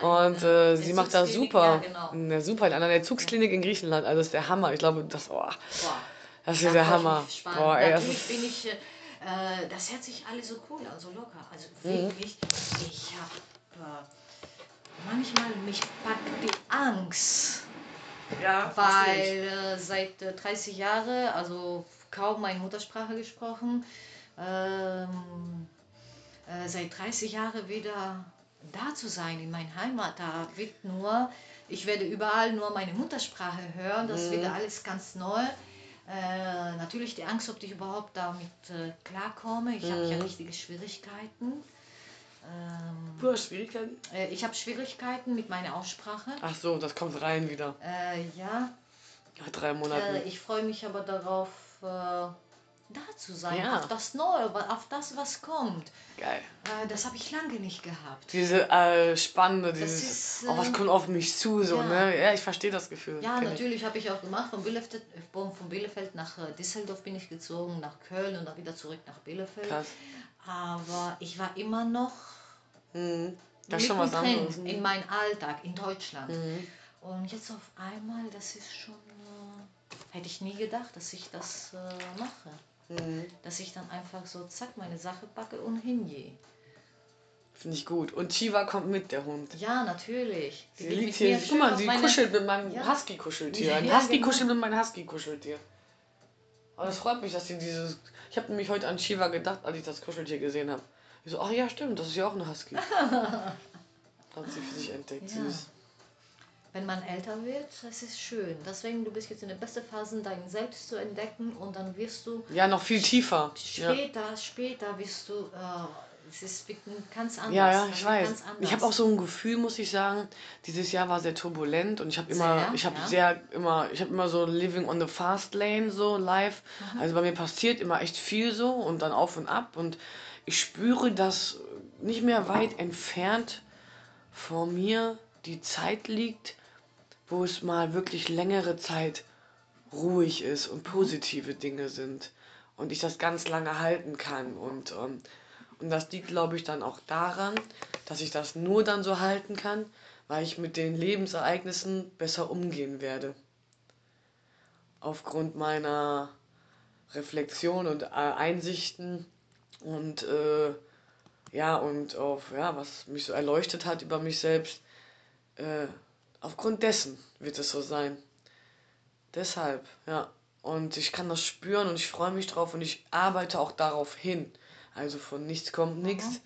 Und äh, sie macht das Entzugsklinik, super. Ja, genau. Ja, super, in einer Entzugsklinik in Griechenland. Also das ist der Hammer. Ich glaube, das, oh, Boah. Das ist der Hammer. Boah, ey, das Natürlich ist, bin ich, äh, äh, das hört sich alles so cool an, so locker. Also Mhm. wirklich, ich habe äh, manchmal mich packt die Angst, ja, weil äh, seit äh, 30 Jahren, also kaum meine Muttersprache gesprochen, ähm, äh, seit 30 Jahren wieder da zu sein in meiner Heimat. Da wird nur, ich werde überall nur meine Muttersprache hören, das wird alles ganz neu. Äh, natürlich die Angst, ob ich überhaupt damit äh, klarkomme. Ich habe ja richtige Schwierigkeiten. Ähm, Du hast Schwierigkeiten? äh, ich habe Schwierigkeiten mit meiner Aussprache. Ach so, das kommt rein wieder. Äh, ja, Nach drei Monaten. äh, ich freue mich aber darauf, da zu sein, Ja. auf das Neue, auf das, was kommt. Geil. Äh, das habe ich lange nicht gehabt. Diese äh, Spannende, dieses, ist, oh, was äh, kommt auf mich zu, so, ja. ne? Ja, ich verstehe das Gefühl. Ja, natürlich habe ich auch gemacht. Von Bielefeld, äh, von Bielefeld nach äh, Düsseldorf bin ich gezogen, nach Köln und dann wieder zurück nach Bielefeld. Krass. Aber ich war immer noch Mhm. Das ist schon was anderes. in meinem Alltag in Deutschland. Mhm. Und jetzt auf einmal, das ist schon, äh, hätte ich nie gedacht, dass ich das äh, mache. Mhm. Dass ich dann einfach so, zack, meine Sache packe und hingehe. Finde ich gut. Und Chiva kommt mit, der Hund. Ja, natürlich. Sie will liegt hier. Guck mal, sie meine- kuschelt mit meinem Ja. Husky-Kuscheltier. Ein ja, Husky genau. kuschelt mit meinem Husky-Kuscheltier. Aber das freut mich, dass sie dieses. Ich habe nämlich heute an Shiva gedacht, als ich das Kuscheltier gesehen habe. Ich so, ach ja, stimmt, das ist ja auch ein Husky. Hat sie für sich entdeckt. Ja. Süß. Wenn man älter wird, das ist schön. Deswegen, du bist jetzt in der besten Phase, dein Selbst zu entdecken und dann wirst du Ja, noch viel tiefer. Ja. später, später wirst du äh, Es ist ganz anders. Ja, ja, ich weiß. Ich habe auch so ein Gefühl, muss ich sagen, dieses Jahr war sehr turbulent und ich habe immer, Sehr, ich habe ja. sehr immer, ich habe immer so living on the fast lane so live. Mhm. Also bei mir passiert immer echt viel so und dann auf und ab und ich spüre, dass nicht mehr weit entfernt vor mir die Zeit liegt, wo es mal wirklich längere Zeit ruhig ist und positive Dinge sind und ich das ganz lange halten kann und ähm, und das liegt, glaube ich, dann auch daran, dass ich das nur dann so halten kann, weil ich mit den Lebensereignissen besser umgehen werde. Aufgrund meiner Reflexion und äh, Einsichten und äh, ja, und auf, ja, was mich so erleuchtet hat über mich selbst. Äh, aufgrund dessen wird es so sein. Deshalb, ja. Und ich kann das spüren und ich freue mich drauf und ich arbeite auch darauf hin. Also von nichts kommt nichts.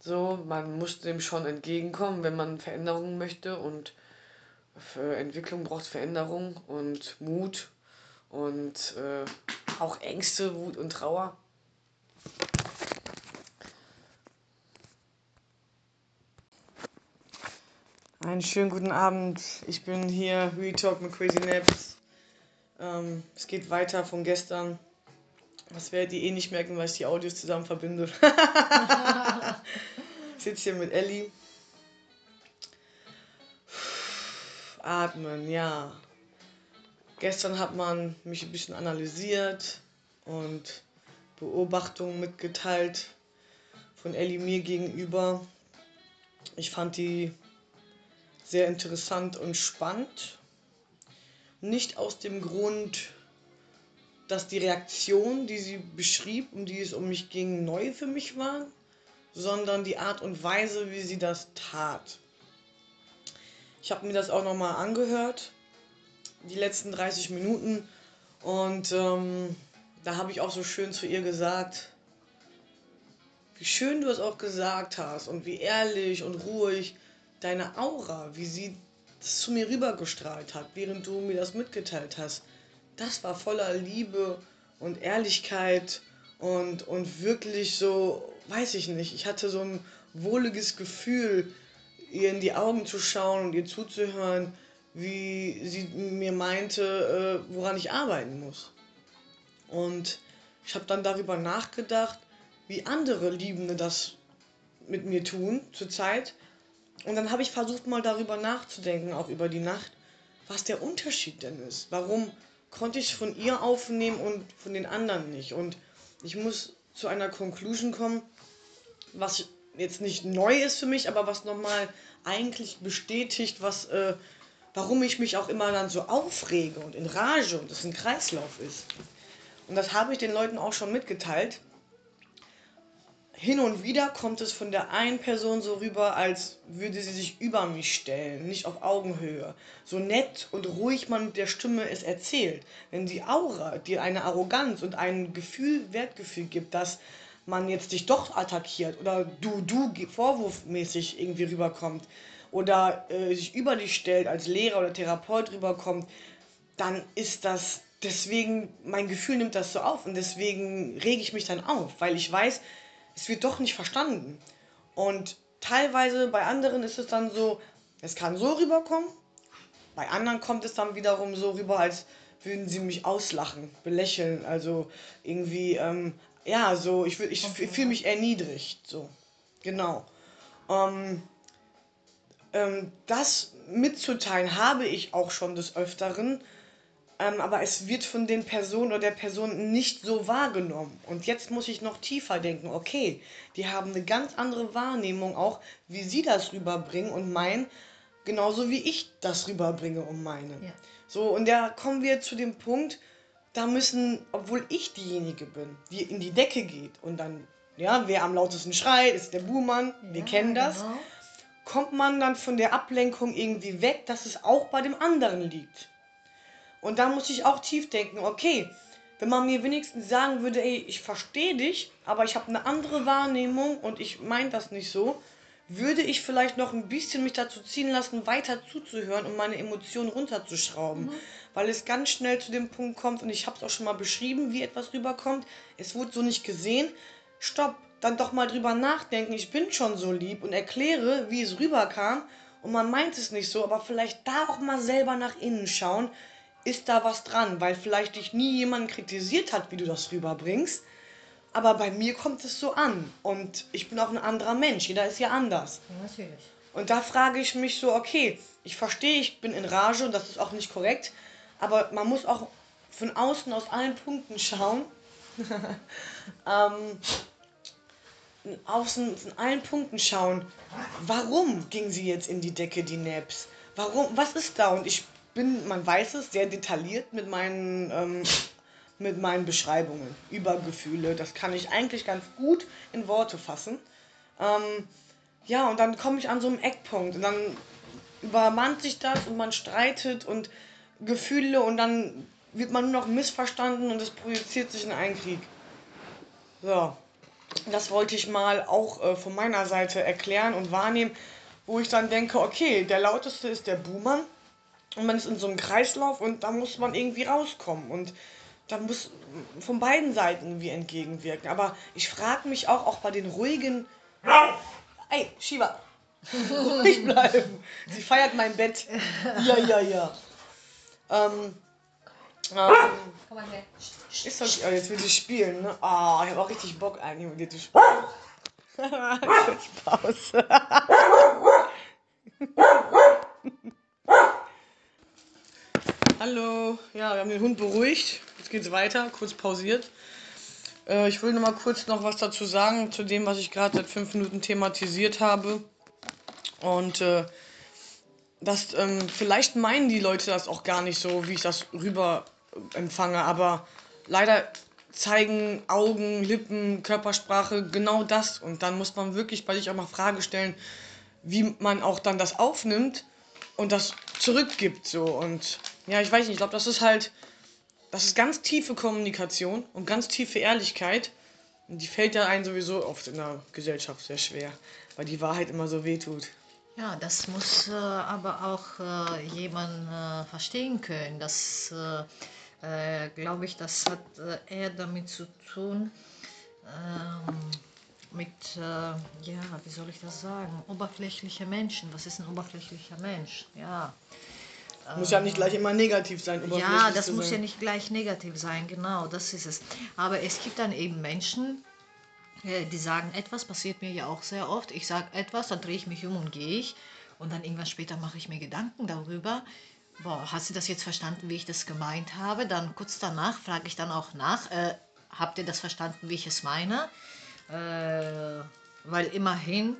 So, man muss dem schon entgegenkommen, wenn man Veränderungen möchte und für Entwicklung braucht Veränderung und Mut und äh, auch Ängste, Wut und Trauer. Einen schönen guten Abend. Ich bin hier, Real Talk mit Crazy Naps. Ähm, es geht weiter von gestern. Das werdet ihr eh nicht merken, weil ich die Audios zusammen verbinde. ich sitze hier mit Ellie. Atmen, ja. Gestern hat man mich ein bisschen analysiert und Beobachtungen mitgeteilt von Ellie mir gegenüber. Ich fand die sehr interessant und spannend. Nicht aus dem Grund, dass die Reaktion, die sie beschrieb, um die es um mich ging, neu für mich war, sondern die Art und Weise, wie sie das tat. Ich habe mir das auch nochmal angehört, die letzten 30 Minuten, und ähm, da habe ich auch so schön zu ihr gesagt, wie schön du es auch gesagt hast und wie ehrlich und ruhig deine Aura, wie sie das zu mir rübergestrahlt hat, während du mir das mitgeteilt hast das war voller Liebe und Ehrlichkeit und, und wirklich so, weiß ich nicht, ich hatte so ein wohliges Gefühl, ihr in die Augen zu schauen und ihr zuzuhören, wie sie mir meinte, äh, woran ich arbeiten muss. Und ich habe dann darüber nachgedacht, wie andere Liebende das mit mir tun zurzeit. Und dann habe ich versucht mal darüber nachzudenken, auch über die Nacht, was der Unterschied denn ist. Warum konnte ich von ihr aufnehmen und von den anderen nicht. Und ich muss zu einer Conclusion kommen, was jetzt nicht neu ist für mich, aber was nochmal eigentlich bestätigt, was, äh, warum ich mich auch immer dann so aufrege und in Rage und das ein Kreislauf ist. Und das habe ich den Leuten auch schon mitgeteilt. Hin und wieder kommt es von der einen Person so rüber, als würde sie sich über mich stellen, nicht auf Augenhöhe. So nett und ruhig man mit der Stimme es erzählt. Wenn die Aura dir eine Arroganz und ein Gefühl, Wertgefühl gibt, dass man jetzt dich doch attackiert oder du, du vorwurfmäßig irgendwie rüberkommt oder äh, sich über dich stellt, als Lehrer oder Therapeut rüberkommt, dann ist das deswegen, mein Gefühl nimmt das so auf und deswegen rege ich mich dann auf, weil ich weiß, es wird doch nicht verstanden. Und teilweise bei anderen ist es dann so, es kann so rüberkommen, bei anderen kommt es dann wiederum so rüber, als würden sie mich auslachen, belächeln, also irgendwie, ähm, ja, so, ich, ich fühle mich erniedrigt, so, genau. Ähm, ähm, das mitzuteilen habe ich auch schon des Öfteren, ähm, aber es wird von den Personen oder der Person nicht so wahrgenommen. Und jetzt muss ich noch tiefer denken, okay, die haben eine ganz andere Wahrnehmung auch, wie sie das rüberbringen und meinen, genauso wie ich das rüberbringe und meine. Ja. So, und da kommen wir zu dem Punkt, da müssen, obwohl ich diejenige bin, die in die Decke geht und dann, ja, wer am lautesten schreit, ist der Buhmann, wir Ja, kennen das genau. kommt man dann von der Ablenkung irgendwie weg, dass es auch bei dem anderen liegt. Und da muss ich auch tief denken, okay, wenn man mir wenigstens sagen würde, ey, ich verstehe dich, aber ich habe eine andere Wahrnehmung und ich meine das nicht so, würde ich vielleicht noch ein bisschen mich dazu ziehen lassen, weiter zuzuhören und meine Emotionen runterzuschrauben. Weil es ganz schnell zu dem Punkt kommt, und ich habe es auch schon mal beschrieben, wie etwas rüberkommt, es wurde so nicht gesehen. Stopp, dann doch mal drüber nachdenken, ich bin schon so lieb und erkläre, wie es rüberkam. Und man meint es nicht so, aber vielleicht da auch mal selber nach innen schauen, ist da was dran, weil vielleicht dich nie jemand kritisiert hat, wie du das rüberbringst, aber bei mir kommt es so an und ich bin auch ein anderer Mensch, jeder ist ja anders. Natürlich. Und da frage ich mich so, okay, ich verstehe, ich bin in Rage und das ist auch nicht korrekt, aber man muss auch von außen aus allen Punkten schauen. ähm, außen von allen Punkten schauen. Warum ging sie jetzt in die Decke, die Naps? Warum? Was ist da? Und ich bin, man weiß es, sehr detailliert mit meinen, ähm, mit meinen Beschreibungen über Gefühle. Das kann ich eigentlich ganz gut in Worte fassen. Ähm, ja, und dann komme ich an so einem Eckpunkt und dann übermannt sich das und man streitet und Gefühle und dann wird man nur noch missverstanden und es projiziert sich in einen Krieg. So, das wollte ich mal auch äh, von meiner Seite erklären und wahrnehmen, wo ich dann denke, okay, der lauteste ist der Buhmann und man ist in so einem Kreislauf und da muss man irgendwie rauskommen und da muss von beiden Seiten irgendwie entgegenwirken. Aber ich frage mich auch, auch bei den ruhigen... Ey, Shiva, ruhig bleiben. Sie feiert mein Bett. Ja, ja, ja. Ähm, ähm, Komm mal her. ist doch, oh, jetzt will sie spielen, ne? Ah, ich habe auch richtig Bock eigentlich mit dir zu spielen. Pause. Hallo, ja, wir haben den Hund beruhigt. Jetzt geht's weiter, kurz pausiert. Äh, ich will noch mal kurz noch was dazu sagen, zu dem, was ich gerade seit fünf Minuten thematisiert habe. Und äh, das, ähm, vielleicht meinen die Leute das auch gar nicht so, wie ich das rüber äh, empfange, aber leider zeigen Augen, Lippen, Körpersprache genau das. Und dann muss man wirklich bei sich auch mal Frage stellen, wie man auch dann das aufnimmt und das zurückgibt so. Und ja, ich weiß nicht, ich glaube, das ist halt, das ist ganz tiefe Kommunikation und ganz tiefe Ehrlichkeit. Und die fällt ja einem sowieso oft in der Gesellschaft sehr schwer, weil die Wahrheit immer so weh tut. Ja, das muss äh, aber auch äh, jemand äh, verstehen können. Das, äh, glaube ich, das hat äh, eher damit zu tun, ähm, mit, äh, ja, wie soll ich das sagen, oberflächliche Menschen. Was ist ein oberflächlicher Mensch? Ja. Muss ja nicht gleich immer negativ sein. Ja, das muss sein. ja nicht gleich negativ sein, genau, das ist es. Aber es gibt dann eben Menschen, äh, die sagen etwas, passiert mir ja auch sehr oft. Ich sage etwas, dann drehe ich mich um und gehe ich. Und dann irgendwann später mache ich mir Gedanken darüber. Boah, hast du das jetzt verstanden, wie ich das gemeint habe? Dann kurz danach frage ich dann auch nach, äh, habt ihr das verstanden, wie ich es meine? Äh, weil immerhin,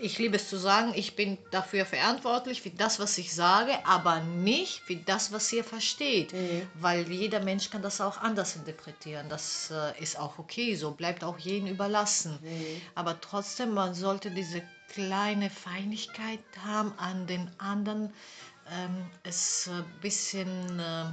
ich liebe es zu sagen, ich bin dafür verantwortlich für das, was ich sage, aber nicht für das, was ihr versteht. Weil jeder Mensch kann das auch anders interpretieren. Das äh, ist auch okay, so bleibt auch jedem überlassen. Aber trotzdem, man sollte diese kleine Feinigkeit haben an den anderen, ähm, es ein bisschen äh,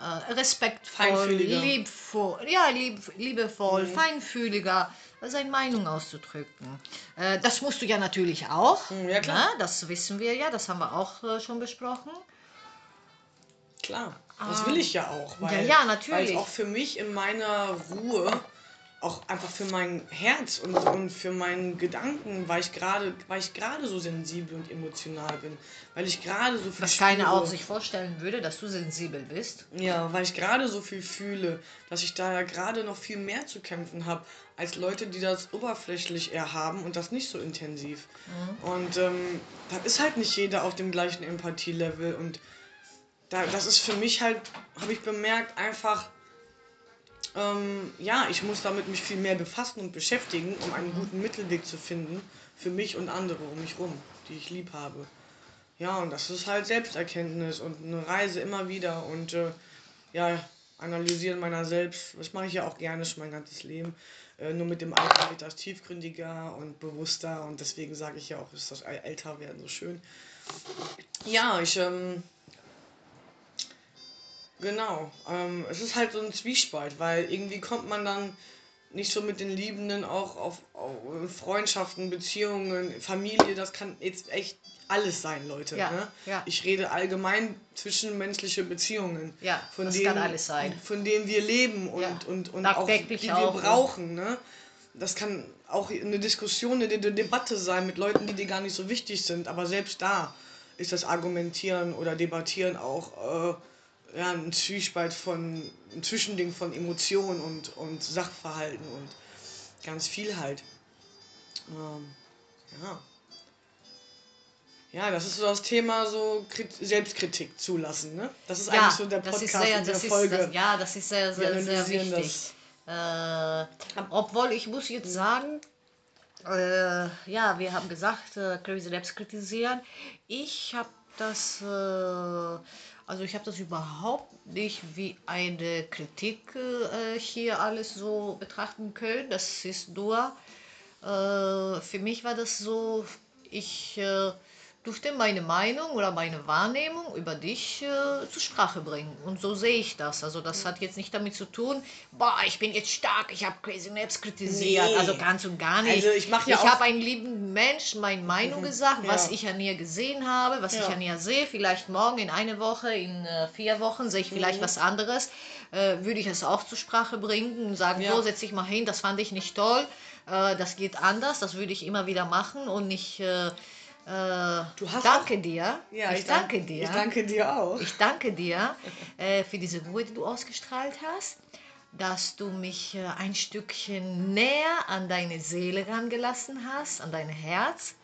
äh, respektvoll, liebvoll, ja, lieb, liebevoll, feinfühliger seine Meinung auszudrücken. Äh, das musst du ja natürlich auch. Mhm, ja, klar. ne? Das wissen wir ja, das haben wir auch äh, schon besprochen. Klar, das will ich ja auch. Weil, Ah. Ja, ja, natürlich. Weil es auch für mich in meiner Ruhe, auch einfach für mein Herz und, und für meinen Gedanken, weil ich gerade, weil ich gerade so sensibel und emotional bin, weil ich gerade so viel Was keiner spüre. auch sich vorstellen würde, dass du sensibel bist. Ja, weil ich gerade so viel fühle, dass ich da ja gerade noch viel mehr zu kämpfen habe, als Leute, die das oberflächlich eher haben und das nicht so intensiv. Und ähm, da ist halt nicht jeder auf dem gleichen Empathie-Level und da, das ist für mich halt, habe ich bemerkt, einfach, ähm, ja, ich muss damit mich viel mehr befassen und beschäftigen, um einen guten Mittelweg zu finden für mich und andere um mich rum, die ich lieb habe. Ja, und das ist halt Selbsterkenntnis und eine Reise immer wieder und äh, ja, analysieren meiner selbst. Das mache ich ja auch gerne schon mein ganzes Leben. Äh, nur mit dem Alter wird das tiefgründiger und bewusster und deswegen sage ich ja auch, ist das Älterwerden so schön. Ja, ich, ähm, genau, ähm, es ist halt so ein Zwiespalt, weil irgendwie kommt man dann nicht so mit den Liebenden auch auf, auf Freundschaften, Beziehungen, Familie, das kann jetzt echt alles sein, Leute. Ja, ne? ja. Ich rede allgemein zwischenmenschliche Beziehungen. Ja, von das denen, kann alles sein. Von denen wir leben und, Ja, und, und auch die wir auch. brauchen. Ne? das kann auch eine Diskussion, eine De Debatte sein mit Leuten, die dir gar nicht so wichtig sind. Aber selbst da ist das Argumentieren oder Debattieren auch äh, ja, ein Zwiespalt von, ein Zwischending von Emotionen und, und Sachverhalten und ganz viel halt. Ähm, ja. Ja, das ist so das Thema so Krit Selbstkritik zulassen, ne? Das ist eigentlich so der Podcast sehr, in der Folge. Ist, das, ja, das ist sehr, sehr, Wir sehr wichtig. Äh, obwohl ich muss jetzt sagen, äh, ja, wir haben gesagt, äh, Crazy Labs kritisieren. Ich habe das, äh, also ich habe das überhaupt nicht wie eine Kritik äh, hier alles so betrachten können. Das ist nur, äh, für mich war das so, ich äh, durfte meine Meinung oder meine Wahrnehmung über dich äh, zur Sprache bringen. Und so sehe ich das. Also das hat jetzt nicht damit zu tun, boah, ich bin jetzt stark, ich habe Crazy Maps kritisiert. Nee. Also ganz und gar nicht. Also ich mach ja ich habe einen lieben Mensch meine Meinung gesagt, was Ja. ich an ihr gesehen habe, was Ja. ich an ihr sehe. Vielleicht morgen, in einer Woche, in äh, vier Wochen sehe ich Mhm. vielleicht was anderes. Äh, würde ich es auch zur Sprache bringen und sagen, Ja. so setz dich mal hin, das fand ich nicht toll. Äh, das geht anders, das würde ich immer wieder machen und nicht... Äh, Du hast danke dir. Ja, ich, danke dank- dir. Ich danke dir auch. Ich danke dir äh, für diese Ruhe, die du ausgestrahlt hast, dass du mich äh, ein Stückchen näher an deine Seele rangelassen hast, an dein Herz,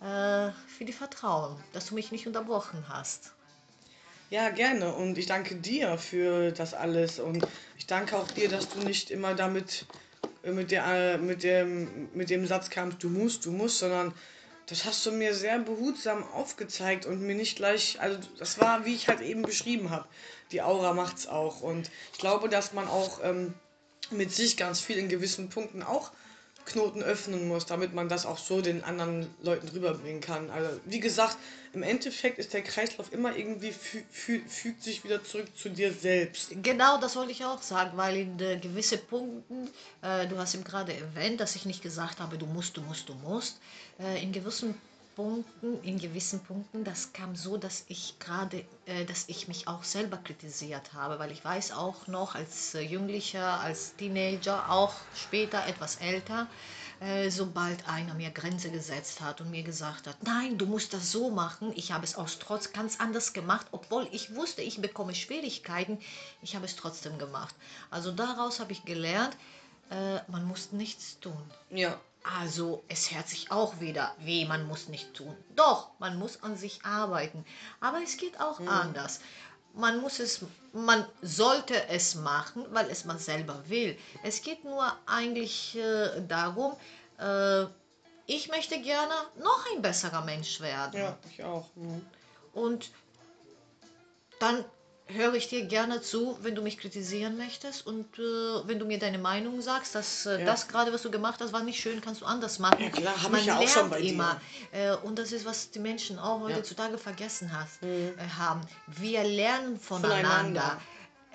äh, für die Vertrauen, dass du mich nicht unterbrochen hast. Ja, gerne. Und ich danke dir für das alles. Und ich danke auch dir, dass du nicht immer damit äh, mit, der, äh, mit, dem, mit dem Satz kamst, du musst, du musst, sondern das hast du mir sehr behutsam aufgezeigt und mir nicht gleich, also das war, wie ich halt eben beschrieben habe. Die Aura macht's auch. Und ich glaube, dass man auch ähm, mit sich ganz viel in gewissen Punkten auch Knoten öffnen muss, damit man das auch so den anderen Leuten rüberbringen kann. Also wie gesagt, im Endeffekt ist der Kreislauf immer irgendwie fü fü fügt sich wieder zurück zu dir selbst. Genau, das wollte ich auch sagen, weil in äh, gewisse Punkten, äh, du hast eben gerade erwähnt, dass ich nicht gesagt habe, du musst, du musst, du musst. Äh, in gewissen Punkten, in gewissen Punkten, das kam so, dass ich gerade, äh, dass ich mich auch selber kritisiert habe, weil ich weiß auch noch als äh, Jugendlicher, als Teenager, auch später etwas älter, äh, sobald einer mir Grenze gesetzt hat und mir gesagt hat, nein, du musst das so machen, ich habe es aus Trotz ganz anders gemacht, obwohl ich wusste, ich bekomme Schwierigkeiten, ich habe es trotzdem gemacht. Also daraus habe ich gelernt, äh, man muss nichts tun. Ja. Also es hört sich auch wieder weh, man muss nicht tun. Doch, man muss an sich arbeiten. Aber es geht auch anders. Man muss es, man sollte es machen, weil es man selber will. Es geht nur eigentlich äh, darum, äh, ich möchte gerne noch ein besserer Mensch werden. Ja, ich auch. Mhm. Und dann höre ich dir gerne zu, wenn du mich kritisieren möchtest und äh, wenn du mir deine Meinung sagst, dass äh, Ja. das gerade, was du gemacht hast, war nicht schön, kannst du anders machen. Ja, klar, hab Man ich ja auch lernt schon bei dir. immer. Äh, und das ist, was die Menschen auch heutzutage vergessen hast, äh, haben. Wir lernen voneinander. Voneinander.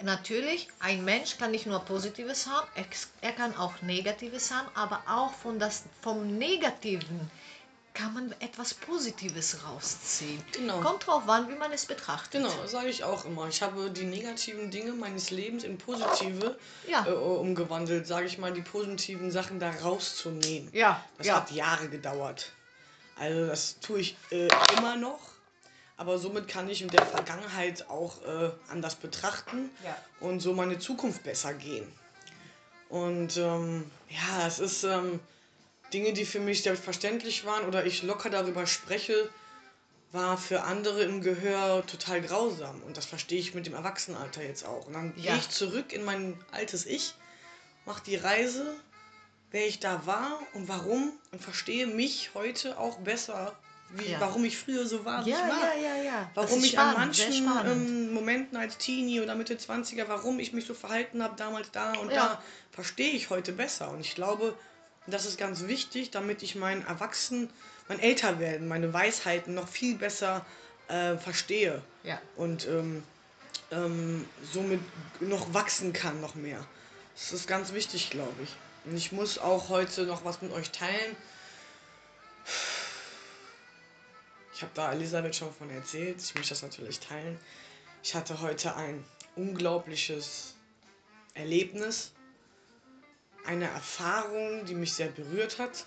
Natürlich, ein Mensch kann nicht nur Positives haben, er, er kann auch Negatives haben, aber auch von das, vom Negativen kann man etwas Positives rausziehen. Genau. Kommt drauf an, wie man es betrachtet. Genau, das sage ich auch immer. Ich habe die negativen Dinge meines Lebens in positive Ja. äh, umgewandelt, sage ich mal, die positiven Sachen da rauszunehmen. Ja, Das ja. hat Jahre gedauert. Also das tue ich äh, immer noch. Aber somit kann ich in der Vergangenheit auch äh, anders betrachten Ja. und so meine Zukunft besser gehen. Und ähm, ja, es ist ähm, Dinge, die für mich selbstverständlich waren oder ich locker darüber spreche, war für andere im Gehör total grausam. Und das verstehe ich mit dem Erwachsenenalter jetzt auch. Und dann Ja. gehe ich zurück in mein altes Ich, mache die Reise, wer ich da war und warum und verstehe mich heute auch besser, wie, Ja. warum ich früher so war, wie Ja, ich war. ja, ja, ja. Warum ich an spannend, sehr manchen ähm, Momenten als Teenie oder Mitte 20er, warum ich mich so verhalten habe, damals da und da, verstehe ich heute besser. Und ich glaube, das ist ganz wichtig, damit ich mein Erwachsen, mein Älterwerden, meine Weisheiten noch viel besser äh, verstehe. Ja. Und ähm, ähm, somit noch wachsen kann, noch mehr. Das ist ganz wichtig, glaube ich. Und ich muss auch heute noch was mit euch teilen. Ich habe da Elisabeth schon von erzählt. Ich möchte das natürlich teilen. Ich hatte heute ein unglaubliches Erlebnis. Eine Erfahrung, die mich sehr berührt hat.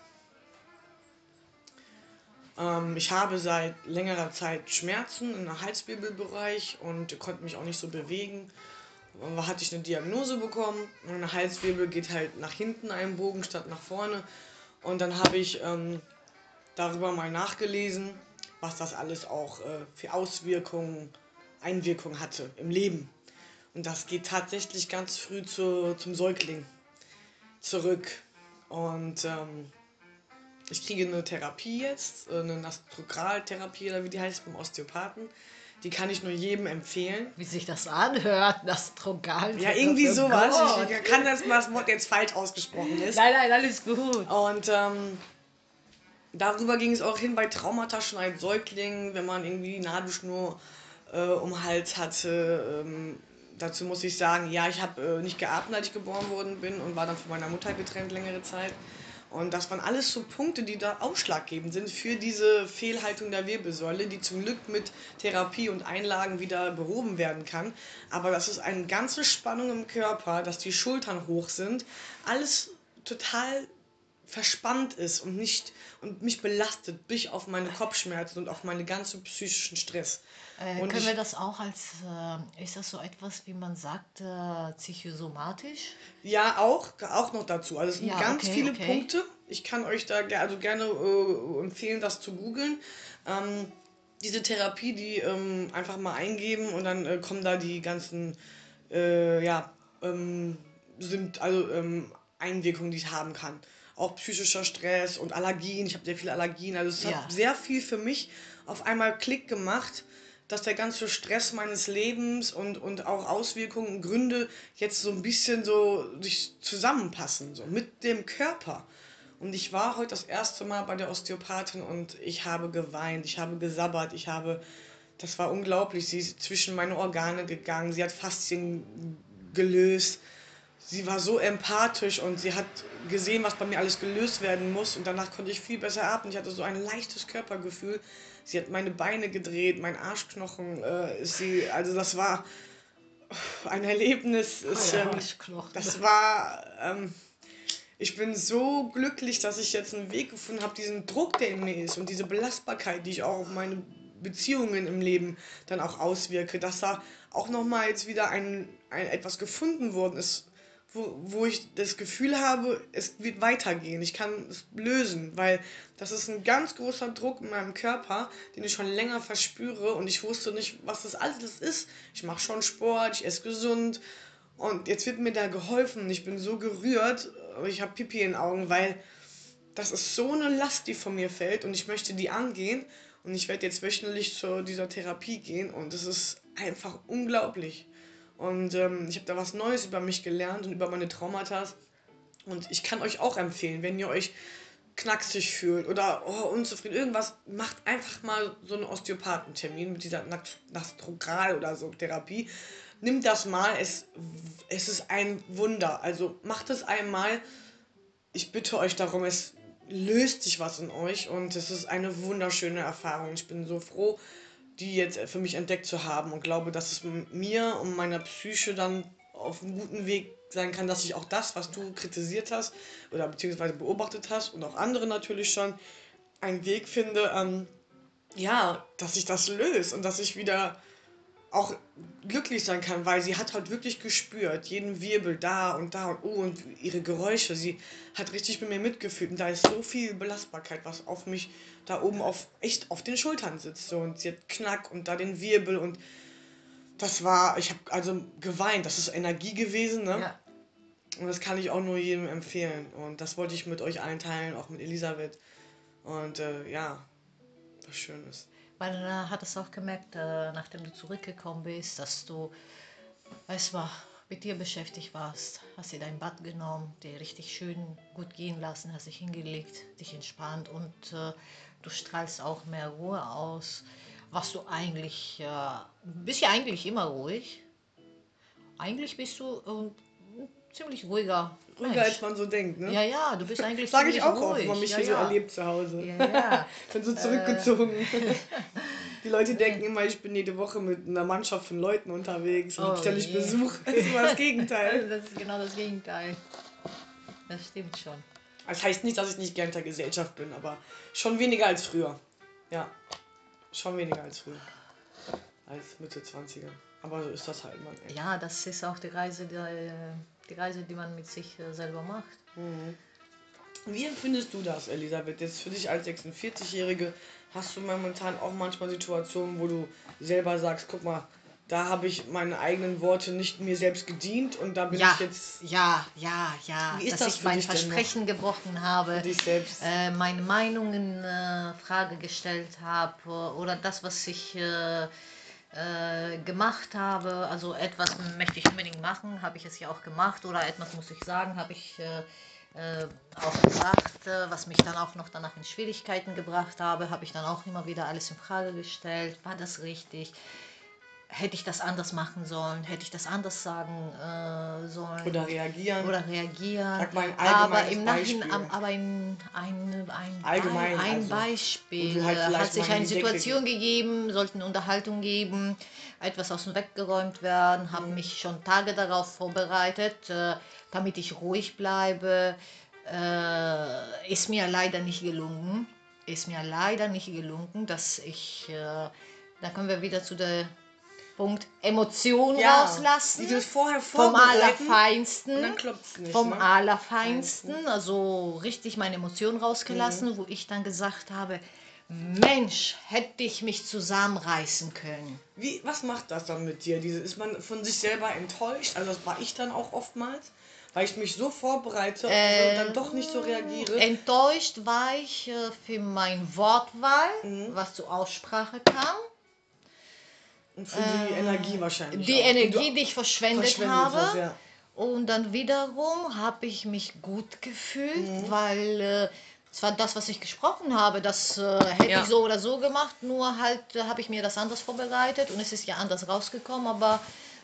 Ähm, ich habe seit längerer Zeit Schmerzen im Halswirbelbereich und konnte mich auch nicht so bewegen. Da hatte ich eine Diagnose bekommen. Mein Halswirbel geht halt nach hinten einen Bogen statt nach vorne. Und dann habe ich ähm, darüber mal nachgelesen, was das alles auch äh, für Auswirkungen, Einwirkungen hatte im Leben. Und das geht tatsächlich ganz früh zu, zum Säugling zurück. Und ähm, ich kriege eine Therapie jetzt, äh, eine Nastrograltherapie oder wie die heißt beim Osteopathen. Die kann ich nur jedem empfehlen. Wie sich das anhört, Nastrogal. Ja, irgendwie sowas. Gott. Ich kann das, was das Wort jetzt falsch ausgesprochen ist. Nein, nein, alles gut. Und ähm, darüber ging es auch hin bei Traumata schon als Säugling, wenn man irgendwie Nadelschnur äh, um den Hals hatte. Ähm, dazu muss ich sagen, ja, ich habe äh, nicht geatmet, als ich geboren worden bin und war dann von meiner Mutter getrennt längere Zeit. Und das waren alles so Punkte, die da ausschlaggebend sind für diese Fehlhaltung der Wirbelsäule, die zum Glück mit Therapie und Einlagen wieder behoben werden kann. Aber das ist eine ganze Spannung im Körper, dass die Schultern hoch sind, alles total verspannt ist und nicht und mich belastet bis auf meine Kopfschmerzen und auf meinen ganzen psychischen Stress. Äh, Und können ich- wir das auch als, äh, ist das so etwas, wie man sagt, äh, psychosomatisch? Ja, auch, auch noch dazu. Also es sind Ja, ganz okay, viele okay. Punkte. Ich kann euch da also gerne äh, empfehlen, das zu googeln. Ähm, diese Therapie, die ähm, einfach mal eingeben und dann äh, kommen da die ganzen äh, ja, ähm, sind also ähm, Einwirkungen, die ich haben kann. Auch psychischer Stress und Allergien. Ich habe sehr viele Allergien. Also es Ja. hat sehr viel für mich auf einmal Klick gemacht, dass der ganze Stress meines Lebens und, und auch Auswirkungen, Gründe jetzt so ein bisschen so sich zusammenpassen, so mit dem Körper. Und ich war heute das erste Mal bei der Osteopathin und ich habe geweint, ich habe gesabbert, ich habe, das war unglaublich, sie ist zwischen meine Organe gegangen, sie hat Faszien gelöst, sie war so empathisch und sie hat gesehen, was bei mir alles gelöst werden muss und danach konnte ich viel besser atmen. Ich hatte so ein leichtes Körpergefühl. Sie hat meine Beine gedreht, mein Arschknochen äh, ist sie, also das war ein Erlebnis. Ist, ähm, Arschknochen. das war, ähm, ich bin so glücklich, dass ich jetzt einen Weg gefunden habe, diesen Druck, der in mir ist und diese Belastbarkeit, die ich auch auf meine Beziehungen im Leben dann auch auswirke, dass da auch nochmal jetzt wieder ein, ein etwas gefunden worden ist, wo, wo ich das Gefühl habe, es wird weitergehen. Ich kann es lösen, weil das ist ein ganz großer Druck in meinem Körper, den ich schon länger verspüre und ich wusste nicht, was das alles ist. Ich mache schon Sport, ich esse gesund und jetzt wird mir da geholfen. Ich bin so gerührt, ich habe Pipi in den Augen, weil das ist so eine Last, die von mir fällt und ich möchte die angehen und ich werde jetzt wöchentlich zu dieser Therapie gehen und es ist einfach unglaublich. Und ähm, ich habe da was Neues über mich gelernt und über meine Traumata. Und ich kann euch auch empfehlen, wenn ihr euch knacksig fühlt oder oh, unzufrieden, irgendwas, macht einfach mal so einen Osteopathentermin mit dieser Nast- Nastrogral oder so Therapie. Nimmt das mal, es, es ist ein Wunder. Also macht es einmal. Ich bitte euch darum, es löst sich was in euch und es ist eine wunderschöne Erfahrung. Ich bin so froh, die jetzt für mich entdeckt zu haben und glaube, dass es mir und meiner Psyche dann auf einem guten Weg sein kann, dass ich auch das, was du kritisiert hast oder beziehungsweise beobachtet hast und auch andere natürlich schon, einen Weg finde, ähm, ja, dass ich das löse und dass ich wieder auch glücklich sein kann, weil sie hat halt wirklich gespürt, jeden Wirbel da und da und oh und ihre Geräusche. Sie hat richtig mit mir mitgefühlt und da ist so viel Belastbarkeit, was auf mich da oben auf echt auf den Schultern sitzt. So. Und sie hat Knack und da den Wirbel und das war, ich habe also geweint, das ist Energie gewesen, ne? Ja. Und das kann ich auch nur jedem empfehlen. Und das wollte ich mit euch allen teilen, auch mit Elisabeth. Und äh, ja, was Schönes. Man äh, hat es auch gemerkt, äh, nachdem du zurückgekommen bist, dass du, weißt du, mit dir beschäftigt warst. Hast dir dein Bad genommen, dir richtig schön gut gehen lassen, hast dich hingelegt, dich entspannt und äh, du strahlst auch mehr Ruhe aus. Was du eigentlich, äh, bist ja eigentlich immer ruhig. Eigentlich bist du ein ziemlich ruhiger Ruhiger Mensch. als man so denkt, ne? Ja, ja, du bist eigentlich Sag ich auch ruhig. oft, man mich ja, hier so ja. erlebt zu Hause. Ja, ja. bin so zurückgezogen. Die Leute denken immer, ich bin jede Woche mit einer Mannschaft von Leuten unterwegs und Oh stelle ich je. Besuch. Das ist immer das Gegenteil. Das ist genau das Gegenteil. Das stimmt schon. Das heißt nicht, dass ich nicht gern der Gesellschaft bin, aber schon weniger als früher. Ja, schon weniger als früher. Als Mitte 20er. Aber so ist das halt, Mann. ey. Ja, das ist auch die Reise, die, die Reise, die man mit sich äh, selber macht. Wie empfindest du das, Elisabeth? Jetzt für dich als 46-Jährige hast du momentan auch manchmal Situationen, wo du selber sagst, guck mal, da habe ich meine eigenen Worte nicht mir selbst gedient und da bin Ja, ich jetzt ja, ja, ja. Wie ist dass das ich mein? Versprechen gebrochen habe. dich selbst. äh, meine Meinung in äh, Frage gestellt habe oder das, was ich äh, äh, gemacht habe, also etwas möchte ich unbedingt machen, habe ich es ja auch gemacht. Oder etwas muss ich sagen, habe ich äh, äh, auch gesagt, äh, was mich dann auch noch danach in Schwierigkeiten gebracht habe, habe ich dann auch immer wieder alles in Frage gestellt, war das richtig? Hätte ich das anders machen sollen? Hätte ich das anders sagen äh, sollen? Oder reagieren. oder reagieren. Sag mal ein aber im Nachhinein, Beispiel. aber ein, ein, ein, Allgemein, ein also. Beispiel. Halt hat sich eine in die Decke Situation gegeben, sollte eine Unterhaltung geben, etwas aus dem Weg geräumt werden, Mhm. habe mich schon Tage darauf vorbereitet, äh, damit ich ruhig bleibe. Äh, ist mir leider nicht gelungen. Ist mir leider nicht gelungen, dass ich, äh, da kommen wir wieder zu der Punkt Emotion rauslassen. Dieses vorher Vom Allerfeinsten. Vom ne? Allerfeinsten, also richtig meine Emotionen rausgelassen, wo ich dann gesagt habe, Mensch, hätte ich mich zusammenreißen können. Wie, was macht das dann mit dir? Diese, ist man von sich selber enttäuscht? Also das war ich dann auch oftmals, weil ich mich so vorbereite Äh, und dann doch nicht so reagiere. Enttäuscht war ich äh, für mein Wortwahl, Mhm. was zur Aussprache kam. Und für die Energie wahrscheinlich. Die auch, Energie, die ich verschwendet, verschwendet habe. hast, ja. Und dann wiederum habe ich mich gut gefühlt, Mhm. weil äh, es war das, was ich gesprochen habe. Das äh, hätte Ja. ich so oder so gemacht, nur halt äh, habe ich mir das anders vorbereitet und es ist ja anders rausgekommen. Aber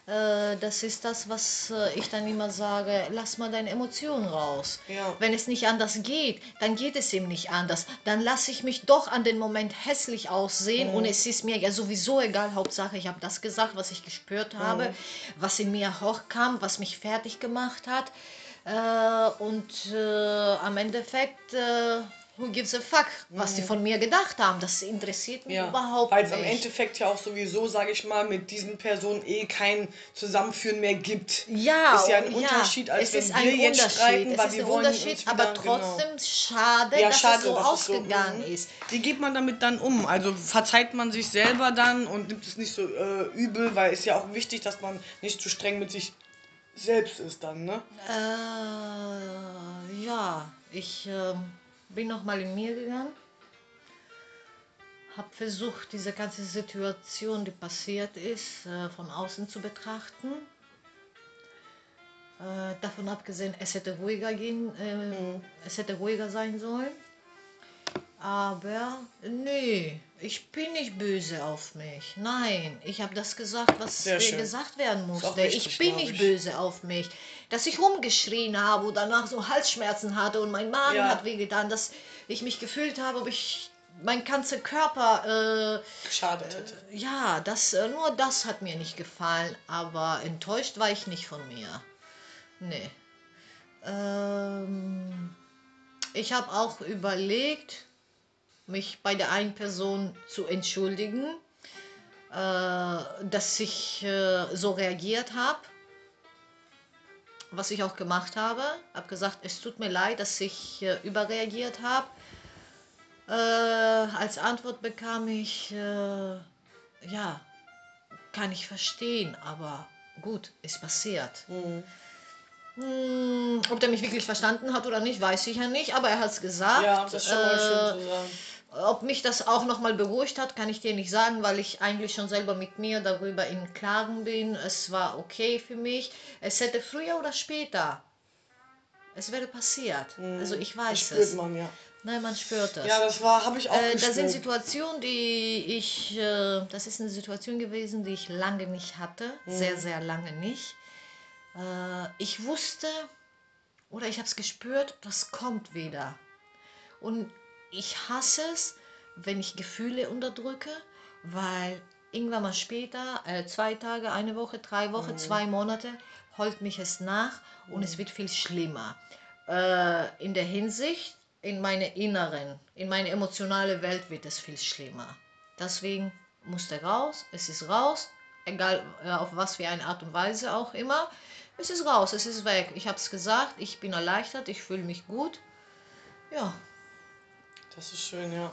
äh, das ist das, was äh, ich dann immer sage: Lass mal deine Emotionen raus. Ja. Wenn es nicht anders geht, dann geht es ihm nicht anders. Dann lasse ich mich doch an den Moment hässlich aussehen und es ist mir ja sowieso egal. Hauptsache, ich habe das gesagt, was ich gespürt habe, was in mir hochkam, was mich fertig gemacht hat. Äh, und äh, am Endeffekt, äh, who gives a fuck, was die von mir gedacht haben, das interessiert mich Ja, überhaupt weil es am nicht. Endeffekt ja auch sowieso, sage ich mal, mit diesen Personen eh kein Zusammenführen mehr gibt. Ja, ist ja ein Unterschied, als es wenn ist wir ein jetzt Unterschied. streiten, es weil wir wollen uns Unterschied, wieder- aber genau. trotzdem schade, Ja, dass schade, es so dass es so, ausgegangen mhm. ist. Wie geht man damit dann um? Also verzeiht man sich selber dann und nimmt es nicht so äh, übel, weil es ja auch wichtig, dass man nicht zu streng mit sich selbst ist dann, ne? Äh, ja, ich ähm, bin noch mal in mir gegangen, habe versucht, diese ganze Situation, die passiert ist, äh, von außen zu betrachten. Äh, davon abgesehen, es hätte ruhiger gehen, äh, es hätte ruhiger sein sollen. Aber nee, ich bin nicht böse auf mich. Nein, ich habe das gesagt, was äh, gesagt werden musste. wichtig, Ich bin nicht ich. böse auf mich. Dass ich rumgeschrien habe und danach so Halsschmerzen hatte und mein Magen Ja. hat wehgetan, dass ich mich gefühlt habe, ob ich mein ganzer Körper, Geschadet hätte. äh, ja, das, äh, nur das hat mir nicht gefallen, aber enttäuscht war ich nicht von mir. Nee. Ähm, ich habe auch überlegt, mich bei der einen Person zu entschuldigen, äh, dass ich äh, so reagiert habe. Was ich auch gemacht habe. Habe gesagt, es tut mir leid, dass ich äh, überreagiert habe. Äh, als Antwort bekam ich, äh, ja, kann ich verstehen, aber gut, ist passiert. Mhm. Hm, ob der mich wirklich verstanden hat oder nicht, weiß ich ja nicht, aber er hat es gesagt. Ja, das ist schon mal Äh, schön zu sagen. ob mich das auch nochmal beruhigt hat, kann ich dir nicht sagen, weil ich eigentlich schon selber mit mir darüber im Klaren bin. Es war okay für mich. Es hätte früher oder später, es wäre passiert. Also ich Das weiß spürt es. man, ja. Nein, man spürt es. Ja, das war, habe ich auch Äh, das sind. Situationen, die ich, äh, das ist eine Situation gewesen, die ich lange nicht hatte, Mhm. sehr, sehr lange nicht. Äh, ich wusste oder ich habe es gespürt, das kommt wieder. Und ich hasse es, wenn ich Gefühle unterdrücke, weil irgendwann mal später, äh, zwei Tage, eine Woche, drei Wochen, Mhm. zwei Monate, holt mich es nach und es wird viel schlimmer. äh, in der Hinsicht, in meine inneren, in meine emotionale Welt wird es viel schlimmer. Deswegen muss der raus, es ist raus, egal äh, auf was für eine Art und Weise auch immer. Es ist raus, es ist weg. Ich habe es gesagt, ich bin erleichtert, ich fühle mich gut. Ja, Das ist schön, ja.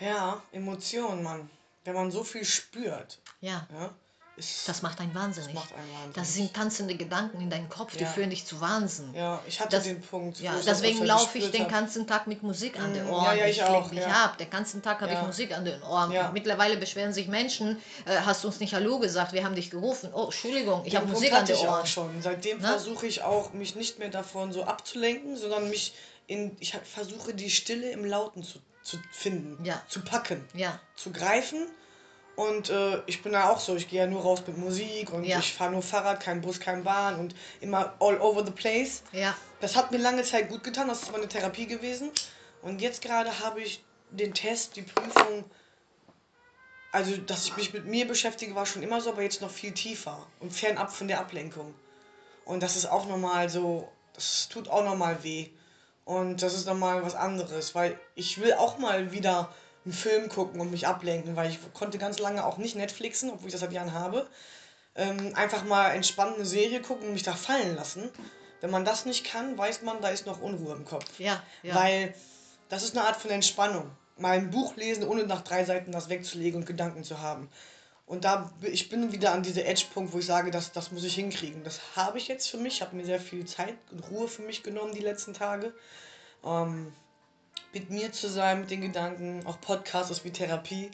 Ja, Emotionen, Mann. Wenn man so viel spürt, ja, ja, ist. das macht einen wahnsinnig. Das macht einen wahnsinnig. Das sind tanzende Gedanken in deinem Kopf, die Ja. führen dich zu Wahnsinn. ja, ich hatte Das- den Punkt. Ja, ich deswegen laufe ich den ganzen Tag mit Musik an den Mm, Ohren. ja, ja, ich lenk auch, mich ja. ab. Den ganzen Tag habe ich Musik an den Ohren. Mittlerweile beschweren sich Menschen, äh, hast uns nicht Hallo gesagt, wir haben dich gerufen. Oh, Entschuldigung, ich habe Musik an den ich auch Ohren. schon. Seitdem Ne? versuche ich auch, mich nicht mehr davon so abzulenken, sondern mich in. Ich versuche die Stille im Lauten zu, zu finden, zu packen, zu greifen. Und äh, ich bin da auch so, ich gehe ja nur raus mit Musik und Ja. ich fahre nur Fahrrad, kein Bus, kein Bahn und immer all over the place. ja, Das hat mir lange Zeit gut getan, das ist meine Therapie gewesen. Und jetzt gerade habe ich den Test, die Prüfung, also dass ich mich mit mir beschäftige, war schon immer so, aber jetzt noch viel tiefer und fernab von der Ablenkung. Und das ist auch nochmal so, das tut auch nochmal weh. Und das ist nochmal was anderes, weil ich will auch mal wieder einen Film gucken und mich ablenken, weil ich konnte ganz lange auch nicht Netflixen, obwohl ich das seit Jahren habe. Ähm, einfach mal entspannt eine Serie gucken und mich da fallen lassen. Wenn man das nicht kann, weiß man, da ist noch Unruhe im Kopf. ja, ja. Weil das ist eine Art von Entspannung. Mal ein Buch lesen, ohne nach drei Seiten das wegzulegen und Gedanken zu haben. Und da ich bin wieder an diese Edge-Punkt, wo ich sage, das, das muss ich hinkriegen. Das habe ich jetzt für mich. Ich habe mir sehr viel Zeit und Ruhe für mich genommen die letzten Tage. Ähm, mit mir zu sein, mit den Gedanken. Auch Podcast ist wie Therapie.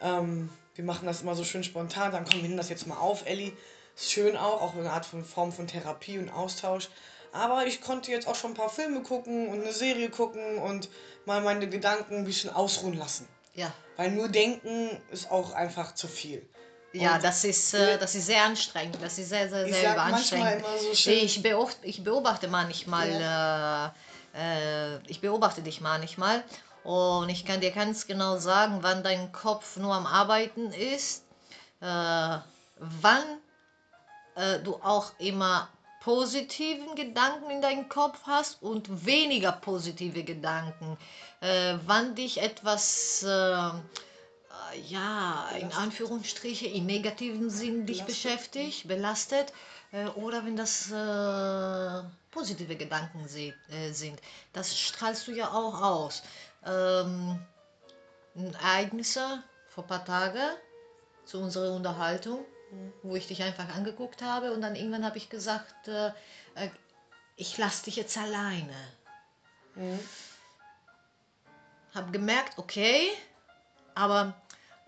Ähm, wir machen das immer so schön spontan. Dann kommen wir das jetzt mal auf, Elli. Ist schön auch, auch eine Art von Form von Therapie und Austausch. Aber ich konnte jetzt auch schon ein paar Filme gucken und eine Serie gucken und mal meine Gedanken ein bisschen ausruhen lassen. ja. Weil nur denken ist auch einfach zu viel. Ja, Und- das ist, äh, das ist sehr anstrengend. Das ist sehr, sehr, Ich sehr überanstrengend. immer so schön. Ich, beobacht, ich beobachte manchmal, äh, äh, ich beobachte dich manchmal und ich kann dir ganz genau sagen, wann dein Kopf nur am Arbeiten ist, äh, wann äh, du auch immer positiven Gedanken in deinem Kopf hast und weniger positive Gedanken. Äh, wann dich etwas, äh, ja, in Anführungsstriche, im negativen Sinn dich Belastet. beschäftigt, belastet, äh, oder wenn das äh, positive Gedanken se- äh, sind. Das strahlst du ja auch aus. Ähm, Ereignisse vor ein paar Tagen zu unserer Unterhaltung, wo ich dich einfach angeguckt habe und dann irgendwann habe ich gesagt, äh, äh, ich lasse dich jetzt alleine. Mhm. Habe gemerkt, okay, aber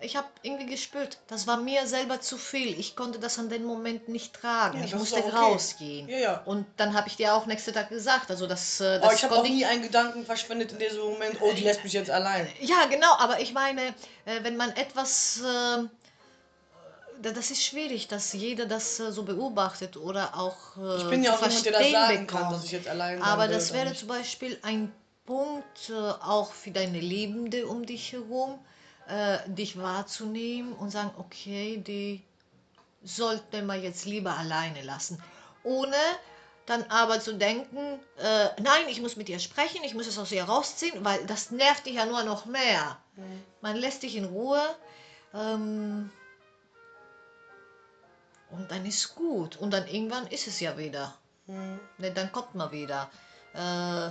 ich habe irgendwie gespürt, das war mir selber zu viel. Ich konnte das an den Moment nicht tragen. Ja, ich musste okay. rausgehen. Ja, ja. Und dann habe ich dir auch nächsten Tag gesagt, also das, äh, Aber das ich habe auch nie einen Gedanken verschwendet in diesem Moment, oh, die lässt mich jetzt allein. Ja, genau, aber ich meine, äh, wenn man etwas, äh, da- das ist schwierig, dass jeder das äh, so beobachtet oder auch äh, Ich bin ja auch jemand, der das sagen kann, bekommt. dass ich jetzt allein sein Aber das wäre zum Beispiel ein Punkt äh, auch für deine Liebende um dich herum, äh, dich wahrzunehmen und sagen, okay, die sollte man jetzt lieber alleine lassen. Ohne dann aber zu denken, äh, nein, ich muss mit ihr sprechen, ich muss es aus ihr rausziehen, weil das nervt dich ja nur noch mehr. Man lässt dich in Ruhe ähm, und dann ist gut. Und dann irgendwann ist es ja wieder. Mhm. Ne, dann kommt man wieder. Äh,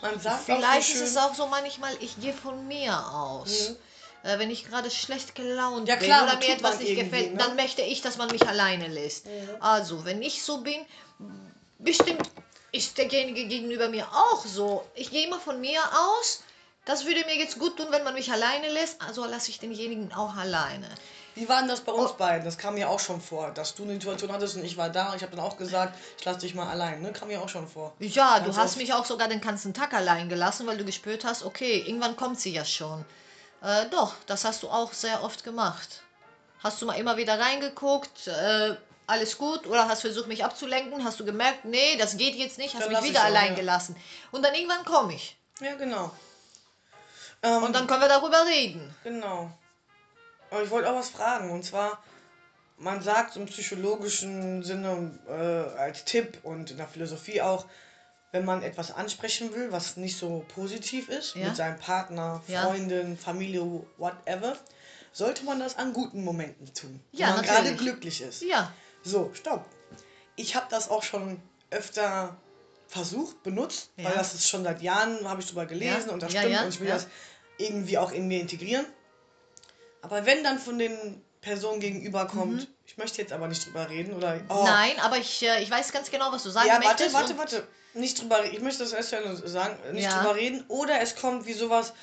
Man sagt vielleicht so ist es auch so manchmal, ich gehe von mir aus. Mhm. Äh, wenn ich gerade schlecht gelaunt Ja, bin klar, oder aber mir etwas man nicht gefällt, ne? dann möchte ich, dass man mich alleine lässt. Also, wenn ich so bin, bestimmt ist derjenige gegenüber mir auch so. Ich gehe immer von mir aus. Das würde mir jetzt gut tun, wenn man mich alleine lässt. Also lasse ich denjenigen auch alleine. Wie war denn das bei Oh. uns beiden? Das kam mir auch schon vor, dass du eine Situation hattest und ich war da. Ich habe dann auch gesagt, ich lasse dich mal allein. Ne? Kam mir auch schon vor. Ja, du Ganz hast oft. mich auch sogar den ganzen Tag allein gelassen, weil du gespürt hast, okay, irgendwann kommt sie ja schon. Äh, doch, das hast du auch sehr oft gemacht. Hast du mal immer wieder reingeguckt, äh, alles gut, oder hast versucht, mich abzulenken, hast du gemerkt, nee, das geht jetzt nicht, hast Dann mich wieder auch, allein ja. gelassen. Und dann irgendwann komme ich. Ja, genau. Ähm, Und dann können wir darüber reden. Genau. Aber ich wollte auch was fragen. Und zwar, man sagt im psychologischen Sinne äh, als Tipp und in der Philosophie auch, wenn man etwas ansprechen will, was nicht so positiv ist, Ja. mit seinem Partner, Ja. Freundin, Familie, whatever, sollte man das an guten Momenten tun. Ja, wenn man gerade glücklich ist. Ja, So, stopp. Ich habe das auch schon öfter versucht, benutzt, Ja. weil das ist schon seit Jahren, habe ich drüber gelesen Ja. und das Ja, stimmt ja, und ich will ja. das irgendwie auch in mir integrieren. Aber wenn dann von den Personen gegenüber kommt, ich möchte jetzt aber nicht drüber reden oder oh, Mhm. nein, aber ich, äh, ich weiß ganz genau, was du sagen ja, warte, möchtest. warte, und- warte. Nicht drüber. Ich möchte das erst sagen. Nicht Ja. drüber reden. Oder es kommt wie sowas,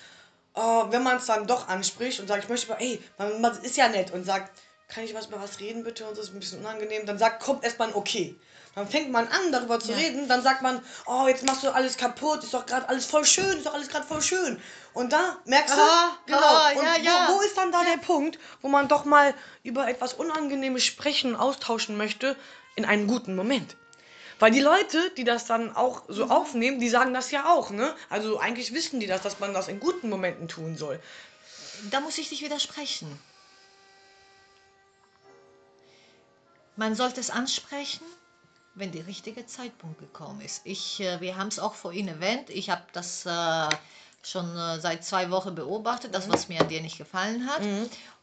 oh, wenn man es dann doch anspricht und sagt, ich möchte ey, man, man ist ja nett und sagt, kann ich was über was reden bitte? Und das ist ein bisschen unangenehm. Dann sagt, kommt erstmal ein Okay. Dann fängt man an, darüber zu Ja. reden. Dann sagt man, oh, jetzt machst du alles kaputt. Ist doch gerade alles voll schön. Ist doch alles gerade voll schön. Und da merkst du, Aha, genau. aha, und ja, wo, ja. wo ist dann da der Punkt, wo man doch mal über etwas Unangenehmes sprechen, austauschen möchte, in einem guten Moment? Weil die Leute, die das dann auch so aufnehmen, die sagen das ja auch, ne? Also eigentlich wissen die das, dass man das in guten Momenten tun soll. Da muss ich dich widersprechen. Man sollte es ansprechen, wenn der richtige Zeitpunkt gekommen ist. Ich, äh, wir haben es auch vorhin erwähnt. Ich habe das äh, schon äh, seit zwei Wochen beobachtet, das, was mir an dir nicht gefallen hat.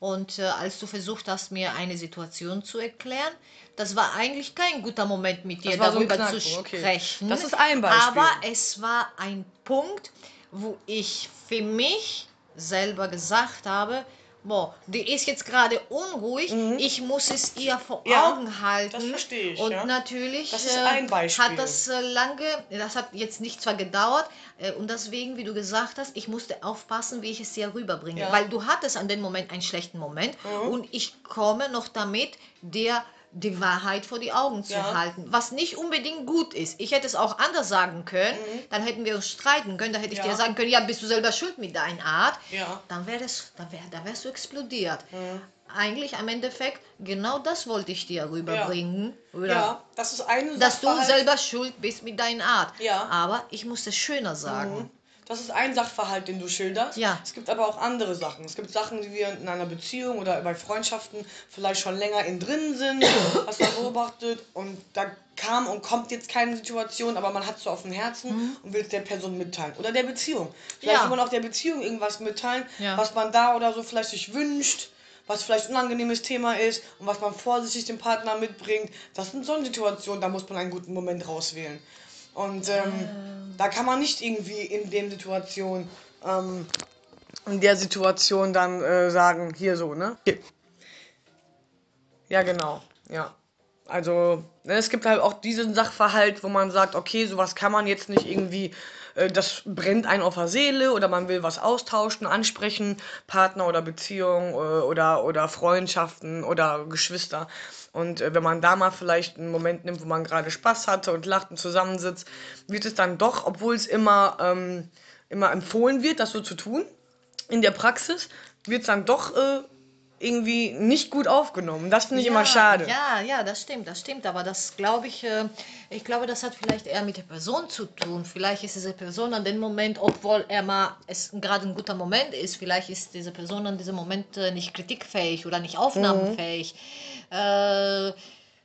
Und äh, als du versucht hast, mir eine Situation zu erklären, das war eigentlich kein guter Moment mit dir war so darüber zu Knackpunkt, okay. sprechen. Das ist ein Beispiel. Aber es war ein Punkt, wo ich für mich selber gesagt habe, boah, die ist jetzt gerade unruhig, ich muss es ihr vor Mhm. Ja, Augen halten. das verstehe ich, Und ja. natürlich Das äh, hat das äh, lange, das hat jetzt nicht zwar gedauert, äh, und deswegen, wie du gesagt hast, ich musste aufpassen, wie ich es dir rüberbringe. Ja. Weil du hattest an dem Moment einen schlechten Moment Mhm. und ich komme noch damit, dir die Wahrheit vor die Augen zu Ja. halten, was nicht unbedingt gut ist. Ich hätte es auch anders sagen können, dann hätten wir uns streiten können, da hätte ich Mhm. Ja. dir sagen können, ja, bist du selber schuld mit deiner Art. Ja. Dann wäre es, dann wär, da wärst du explodiert. Mhm. Eigentlich im Endeffekt, genau das wollte ich dir rüberbringen. Oder Ja, das ist eine dass du selber schuld bist mit deiner Art. Ja. Aber ich muss es schöner sagen. Das ist ein Sachverhalt, den du schilderst. Ja. Es gibt aber auch andere Sachen. Es gibt Sachen, die wir in einer Beziehung oder bei Freundschaften vielleicht schon länger in drin sind, hast du beobachtet und da kam und kommt jetzt keine Situation, aber man hat es so auf dem Herzen und will es der Person mitteilen. Oder der Beziehung. Vielleicht Ja. will man auch der Beziehung irgendwas mitteilen, Ja. was man da oder so vielleicht sich wünscht, was vielleicht ein unangenehmes Thema ist und was man vorsichtig dem Partner mitbringt. Das sind so Situationen, da muss man einen guten Moment rauswählen. Und ähm, da kann man nicht irgendwie in den Situationen, ähm, in der Situation dann äh, sagen, hier so, ne? Hier. Ja, genau, ja. Also, ne, es gibt halt auch diesen Sachverhalt, wo man sagt, okay, sowas kann man jetzt nicht irgendwie, äh, das brennt einen auf der Seele oder man will was austauschen, ansprechen, Partner oder Beziehung äh, oder, oder Freundschaften oder Geschwister. Und äh, wenn man da mal vielleicht einen Moment nimmt, wo man gerade Spaß hatte und lacht und zusammensitzt, wird es dann doch, obwohl es immer, ähm, immer empfohlen wird, das so zu tun, in der Praxis wird es dann doch äh, irgendwie nicht gut aufgenommen. Das finde ich immer schade. Ja, ja, das stimmt, das stimmt. Aber das glaube ich, äh, ich glaube, das hat vielleicht eher mit der Person zu tun. Vielleicht ist diese Person an dem Moment, obwohl er mal es gerade ein guter Moment ist, vielleicht ist diese Person an diesem Moment äh, nicht kritikfähig oder nicht aufnahmefähig. Äh,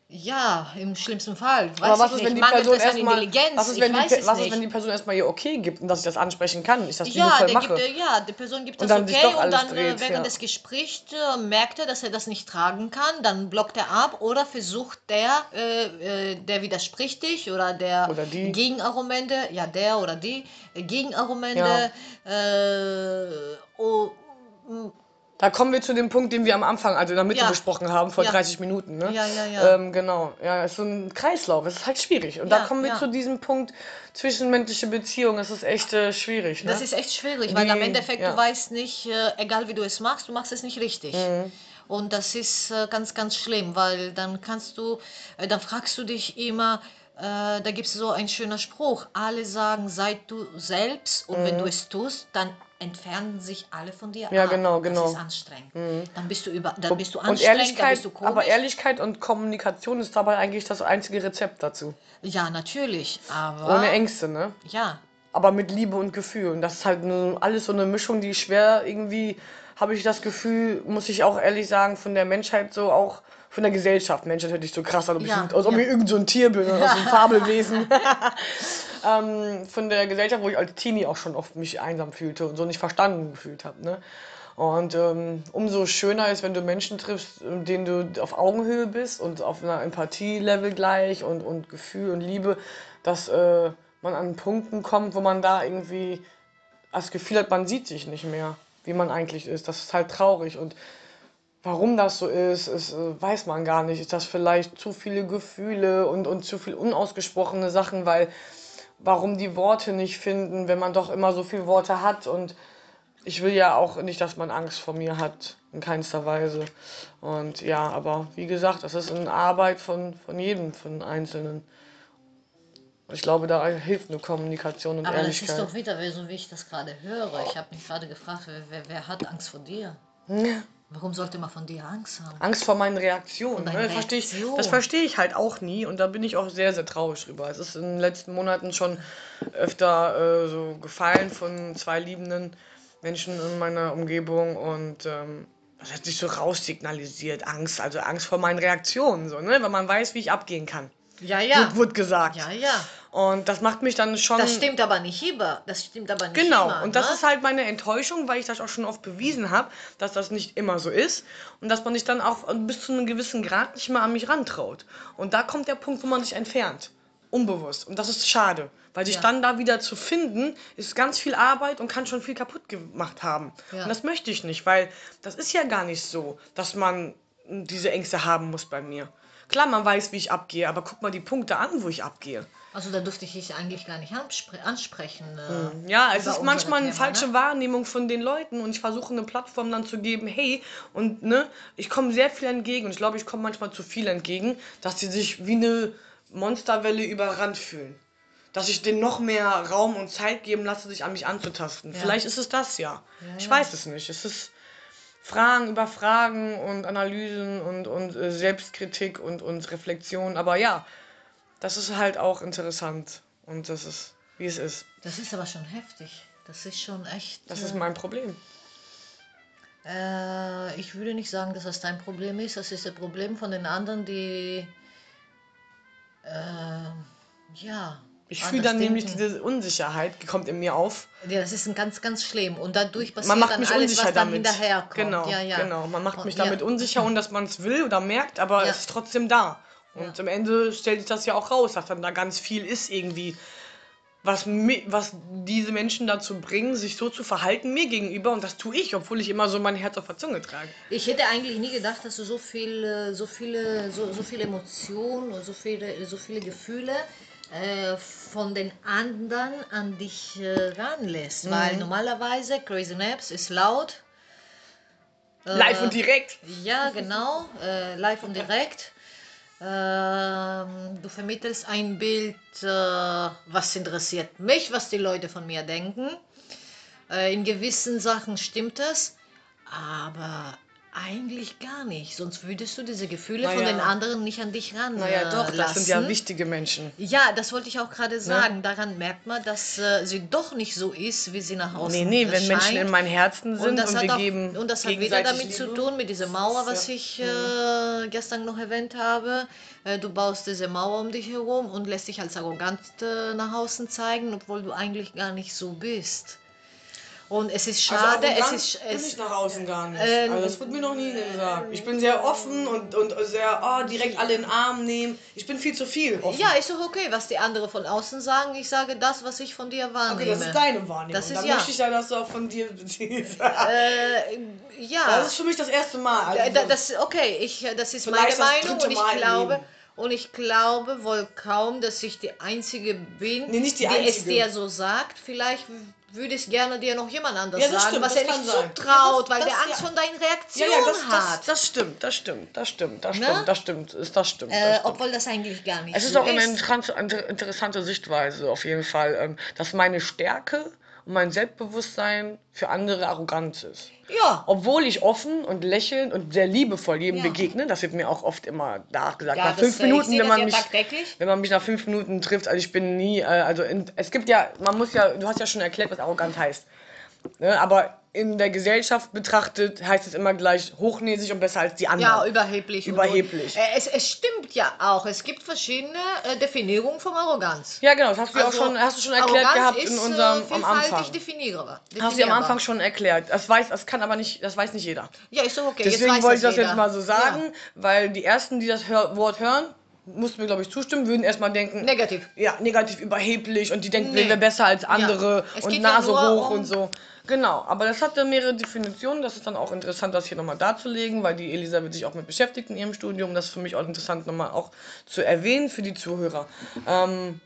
ja, im schlimmsten Fall. Weiß Aber was ist, wenn die Person erstmal, was ist, wenn die, was ist, wenn die Person erstmal ihr okay gibt und dass ich das ansprechen kann, ich das Ja, der mache? gibt, ja, die Person gibt das okay und dann äh, dreht, während ja. des Gesprächs äh, merkt er, dass er das nicht tragen kann, dann blockt er ab oder versucht der, äh, äh, der widerspricht dich oder der Oder die. Gegenargumente, ja der oder die äh, Gegenargumente, äh, oh, Da kommen wir zu dem Punkt, den wir am Anfang, also in der Mitte Ja. besprochen haben, vor Ja. 30 Minuten. Ne? Ja, ja, ja. Ähm, genau. Ja, es ist so ein Kreislauf. Es ist halt schwierig. Und da Ja, kommen wir zu diesem Punkt, zwischenmenschliche Beziehung. Es ist echt äh, schwierig. Ne? das ist echt schwierig, weil am Die- Endeffekt ja. du weißt nicht, äh, egal wie du es machst, du machst es nicht richtig. Mhm. Und das ist äh, ganz, ganz schlimm, weil dann kannst du, äh, dann fragst du dich immer, äh, da gibt es so einen schöner Spruch, alle sagen, sei du selbst und wenn du es tust, dann entfernen sich alle von dir Mhm. Ja, ab. genau, genau. Das ist anstrengend. Dann bist du über, dann bist du und anstrengend, dann Ehrlichkeit, bist du komisch. aber Ehrlichkeit und Kommunikation ist dabei eigentlich das einzige Rezept dazu. ja, natürlich, aber Ohne Ängste, ne? ja, aber mit Liebe und Gefühl. Und das ist halt nur alles so eine Mischung, die schwer irgendwie, habe ich das Gefühl, muss ich auch ehrlich sagen, von der Menschheit so auch von der Gesellschaft. Mensch, das hört sich so krass an, ob Ja, ich, als ob ja. ich irgend so ein Tier bin oder so ein Fabelwesen. ähm, von der Gesellschaft, wo ich als Teenie auch schon oft mich einsam fühlte und so nicht verstanden gefühlt habe. Ne? Und ähm, umso schöner ist, wenn du Menschen triffst, mit denen du auf Augenhöhe bist und auf einer Empathie-Level gleich und, und Gefühl und Liebe, dass äh, man an Punkten kommt, wo man da irgendwie das Gefühl hat, man sieht sich nicht mehr, wie man eigentlich ist. Das ist halt traurig und Warum das so ist, ist, äh, weiß man gar nicht. Ist das vielleicht zu viele Gefühle und, und zu viel unausgesprochene Sachen, weil warum die Worte nicht finden, wenn man doch immer so viele Worte hat und ich will ja auch nicht, dass man Angst vor mir hat, in keinster Weise. Und ja, aber wie gesagt, das ist eine Arbeit von, von jedem, von Einzelnen. Ich glaube, da hilft eine Kommunikation und Aber das Ehrlichkeit. ist doch wieder so, wie ich das gerade höre. Ich habe mich gerade gefragt, wer, wer, wer hat Angst vor dir? Ja. Warum sollte man von dir Angst haben? Angst vor meinen Reaktionen. Ne? Das verstehe ich, das verstehe ich halt auch nie und da bin ich auch sehr, sehr traurig drüber. Es ist in den letzten Monaten schon öfter äh, so gefallen von zwei liebenden Menschen in meiner Umgebung und ähm, das hat sich so raussignalisiert, Angst, also Angst vor meinen Reaktionen, so, ne? weil man weiß, wie ich abgehen kann. Ja, ja. Wird, wird gesagt. Ja, ja. Und das macht mich dann schon. Das stimmt aber nicht immer. Das stimmt aber nicht Genau, immer. und das ne? ist halt meine Enttäuschung, weil ich das auch schon oft bewiesen habe, dass das nicht immer so ist und dass man sich dann auch bis zu einem gewissen Grad nicht mehr an mich rantraut. Und da kommt der Punkt, wo man sich entfernt. Unbewusst. Und das ist schade, weil sich Ja. dann da wieder zu finden, ist ganz viel Arbeit und kann schon viel kaputt gemacht haben. Ja. Und das möchte ich nicht, weil das ist ja gar nicht so, dass man diese Ängste haben muss bei mir. Klar, man weiß, wie ich abgehe, aber guck mal die Punkte an, wo ich abgehe. Also da dürfte ich dich eigentlich gar nicht anspre ansprechen. Äh, Ja, es ist manchmal eine falsche ne? Wahrnehmung von den Leuten und ich versuche eine Plattform dann zu geben, hey, und ne, ich komme sehr viel entgegen und ich glaube, ich komme manchmal zu viel entgegen, dass sie sich wie eine Monsterwelle überrannt fühlen. Dass ich denen noch mehr Raum und Zeit geben lasse, sich an mich anzutasten. Ja. Vielleicht ist es das ja. ich ja. weiß es nicht. Es ist Fragen über Fragen und Analysen und, und äh, Selbstkritik und, und Reflexion. Aber ja, das ist halt auch interessant. Und das ist, wie es ist. Das ist aber schon heftig. Das ist schon echt. Das äh, ist mein Problem. Äh, ich würde nicht sagen, dass das dein Problem ist. Das ist das Problem von den anderen, die. Äh, ja. Ich fühle dann anders nämlich denken. diese Unsicherheit, die kommt in mir auf. Ja, das ist ein ganz, ganz schlimm. Und dadurch passiert Man macht dann mich alles, unsicher was dann damit. hinterherkommt. Genau, ja, ja. genau. Man macht Und- mich ja. damit unsicher, ohne dass man es will oder merkt, aber Ja. es ist trotzdem da. Und am Ende stellt sich das ja auch raus, dass dann da ganz viel ist irgendwie, was, was diese Menschen dazu bringen, sich so zu verhalten mir gegenüber. Und das tue ich, obwohl ich immer so mein Herz auf der Zunge trage. Ich hätte eigentlich nie gedacht, dass du so viel, äh, so viele, so, so viele Emotionen, so viele, so viele Gefühle äh, von den anderen an dich äh, ranlässt. Weil Mhm. normalerweise Crazy Naps ist laut. Äh, Live und direkt. Ja, genau, äh, live und direkt. Ähm, du vermittelst ein Bild, äh, was interessiert mich, was die Leute von mir denken. Äh, in gewissen Sachen stimmt es, aber eigentlich gar nicht. Sonst würdest du diese Gefühle von Naja. den anderen nicht an dich ran Naja, äh, doch, das sind ja wichtige Menschen. Ja, das wollte ich auch gerade sagen. Daran merkt man, dass äh, sie doch nicht so ist, wie sie nach außen Nee, nee, wenn Menschen in meinem Herzen sind und, das hat wir auch, geben und das hat wieder gegenseitig damit zu tun, mit dieser Mauer, was ja- ich äh, gestern noch erwähnt habe. Äh, du baust diese Mauer um dich herum und lässt dich als arrogant äh, nach außen zeigen, obwohl du eigentlich gar nicht so bist. Und es ist schade, also es ist. bin Es, ich nach außen gar nicht. Ähm, also das wird mir noch nie gesagt. Ich bin sehr offen und, und sehr, oh, direkt alle in den Arm nehmen. Ich bin viel zu viel offen. ja, ist doch okay, was die anderen von außen sagen. Ich sage das, was ich von dir wahrnehme. Okay, das ist deine Wahrnehmung. Das ist Dann ja. möchte ich ja, dass du auch von dir beziehst. Äh, ja. Das ist für mich das erste Mal. Also, Da- da- Das, okay, ich, das ist meine Meinung und ich glaube, und ich glaube wohl kaum, dass ich die Einzige bin, Nee, die es Einzige. dir so sagt. Vielleicht würde es gerne dir noch jemand anders Ja, das sagen, stimmt, was das er nicht zutraut, Ja, das- weil das- der Angst ja. vor deinen ja, Reaktionen ja, das, das, hat. das stimmt, das stimmt, das stimmt, das Ne? stimmt, das stimmt, ist- das stimmt. Das äh, stimmt. obwohl das eigentlich gar nicht Es ist so auch eine ist. interessante, inter- interessante Sichtweise auf jeden Fall, ähm, dass meine Stärke und mein Selbstbewusstsein für andere Arroganz ist. Ja, Obwohl ich offen und lächelnd und sehr liebevoll jedem Ja. begegne, das wird mir auch oft immer nachgesagt. ja nach das, fünf äh, ich Minuten, wenn das man mich, wenn man mich nach fünf Minuten trifft, also ich bin nie, äh, also in, es gibt ja, man muss ja, du hast ja schon erklärt, was arrogant heißt. Ne? Aber in der Gesellschaft betrachtet heißt es immer gleich hochnäsig und besser als die anderen. Ja, überheblich. und- Überheblich. Und, äh, es, es stimmt ja auch. Es gibt verschiedene äh, Definitionen von Arroganz. Ja, genau, das hast du ja Also, auch schon, hast du schon erklärt Arroganz gehabt ist, in äh, unserem am vielfältig Anfang. definierbar. Hast du am definierbar. Anfang schon erklärt. Das weiß, das kann aber nicht, das weiß nicht jeder. Ja, ist doch okay. Deswegen wollte ich das jeder. jetzt mal so sagen, Ja. weil die ersten, die das hör Wort hören, mussten mir glaube ich zustimmen, würden erstmal denken, Negativ. ja, negativ überheblich und die denken, Nee. wir besser als andere Es und ja Nase nur hoch um- und so. Genau, aber das hat dann mehrere Definitionen. Das ist dann auch interessant, das hier nochmal darzulegen, weil die Elisabeth sich auch mit beschäftigt in ihrem Studium. Das ist für mich auch interessant, nochmal auch zu erwähnen für die Zuhörer. Ähm,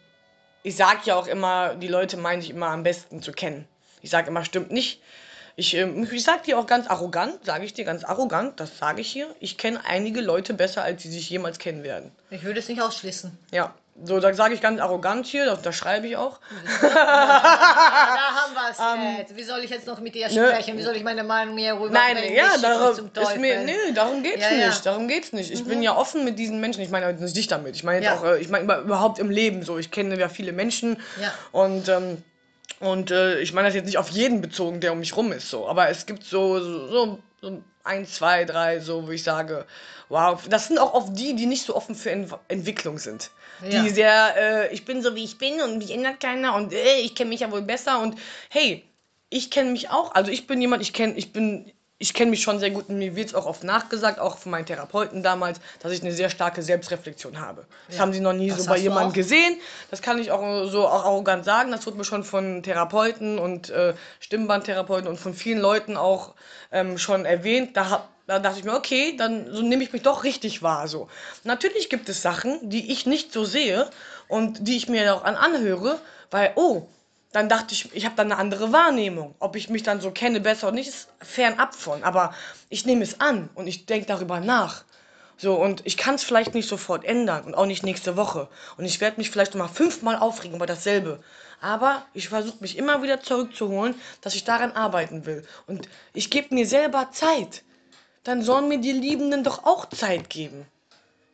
ich sage ja auch immer, die Leute meine ich immer am besten zu kennen. Ich sage immer, stimmt nicht. Ich, ähm, ich sage dir auch ganz arrogant, sage ich dir ganz arrogant, das sage ich hier. Ich kenne einige Leute besser, als sie sich jemals kennen werden. Ich würde es nicht ausschließen. Ja, so, da sage ich ganz arrogant hier, das, das schreibe ich auch. Da haben wir es jetzt. Wie soll ich jetzt noch mit dir sprechen? Wie soll ich meine Meinung hier? Ähm, ne. Nein, ja, darum ist mir, nee, darum geht's Ja, ja. nicht, darum geht's nicht. Ich bin ja offen mit diesen Menschen, ich meine nicht dich damit, ich meine jetzt Ja. auch, äh, ich meine überhaupt im Leben so, ich kenne ja viele Menschen und, ähm, und äh, ich meine das jetzt nicht auf jeden bezogen, der um mich rum ist, so, aber es gibt so, so, so, so ein, zwei, drei, so, wo ich sage, wow, das sind auch oft die, die nicht so offen für Ent Entwicklung sind. Ja. Die sehr, äh, ich bin so wie ich bin und mich ändert keiner und äh, ich kenne mich ja wohl besser und hey, ich kenne mich auch, also ich bin jemand, ich kenne, ich bin, ich kenne mich schon sehr gut und mir wird es auch oft nachgesagt, auch von meinen Therapeuten damals, dass ich eine sehr starke Selbstreflexion habe. Das haben sie noch nie Das so bei jemandem gesehen. Das kann ich auch so auch arrogant sagen. Das wurde mir schon von Therapeuten und äh, Stimmbandtherapeuten und von vielen Leuten auch ähm, schon erwähnt. Da, hab- da dachte ich mir, okay, dann so nehme ich mich doch richtig wahr. So. Natürlich gibt es Sachen, die ich nicht so sehe und die ich mir auch an anhöre, weil, oh, dann dachte ich, ich habe dann eine andere Wahrnehmung. Ob ich mich dann so kenne, besser oder nicht, ist fernab von. Aber ich nehme es an und ich denke darüber nach. So, und ich kann es vielleicht nicht sofort ändern und auch nicht nächste Woche. Und ich werde mich vielleicht noch mal fünfmal aufregen über dasselbe. Aber ich versuche mich immer wieder zurückzuholen, dass ich daran arbeiten will. Und ich gebe mir selber Zeit. Dann sollen mir die Liebenden doch auch Zeit geben.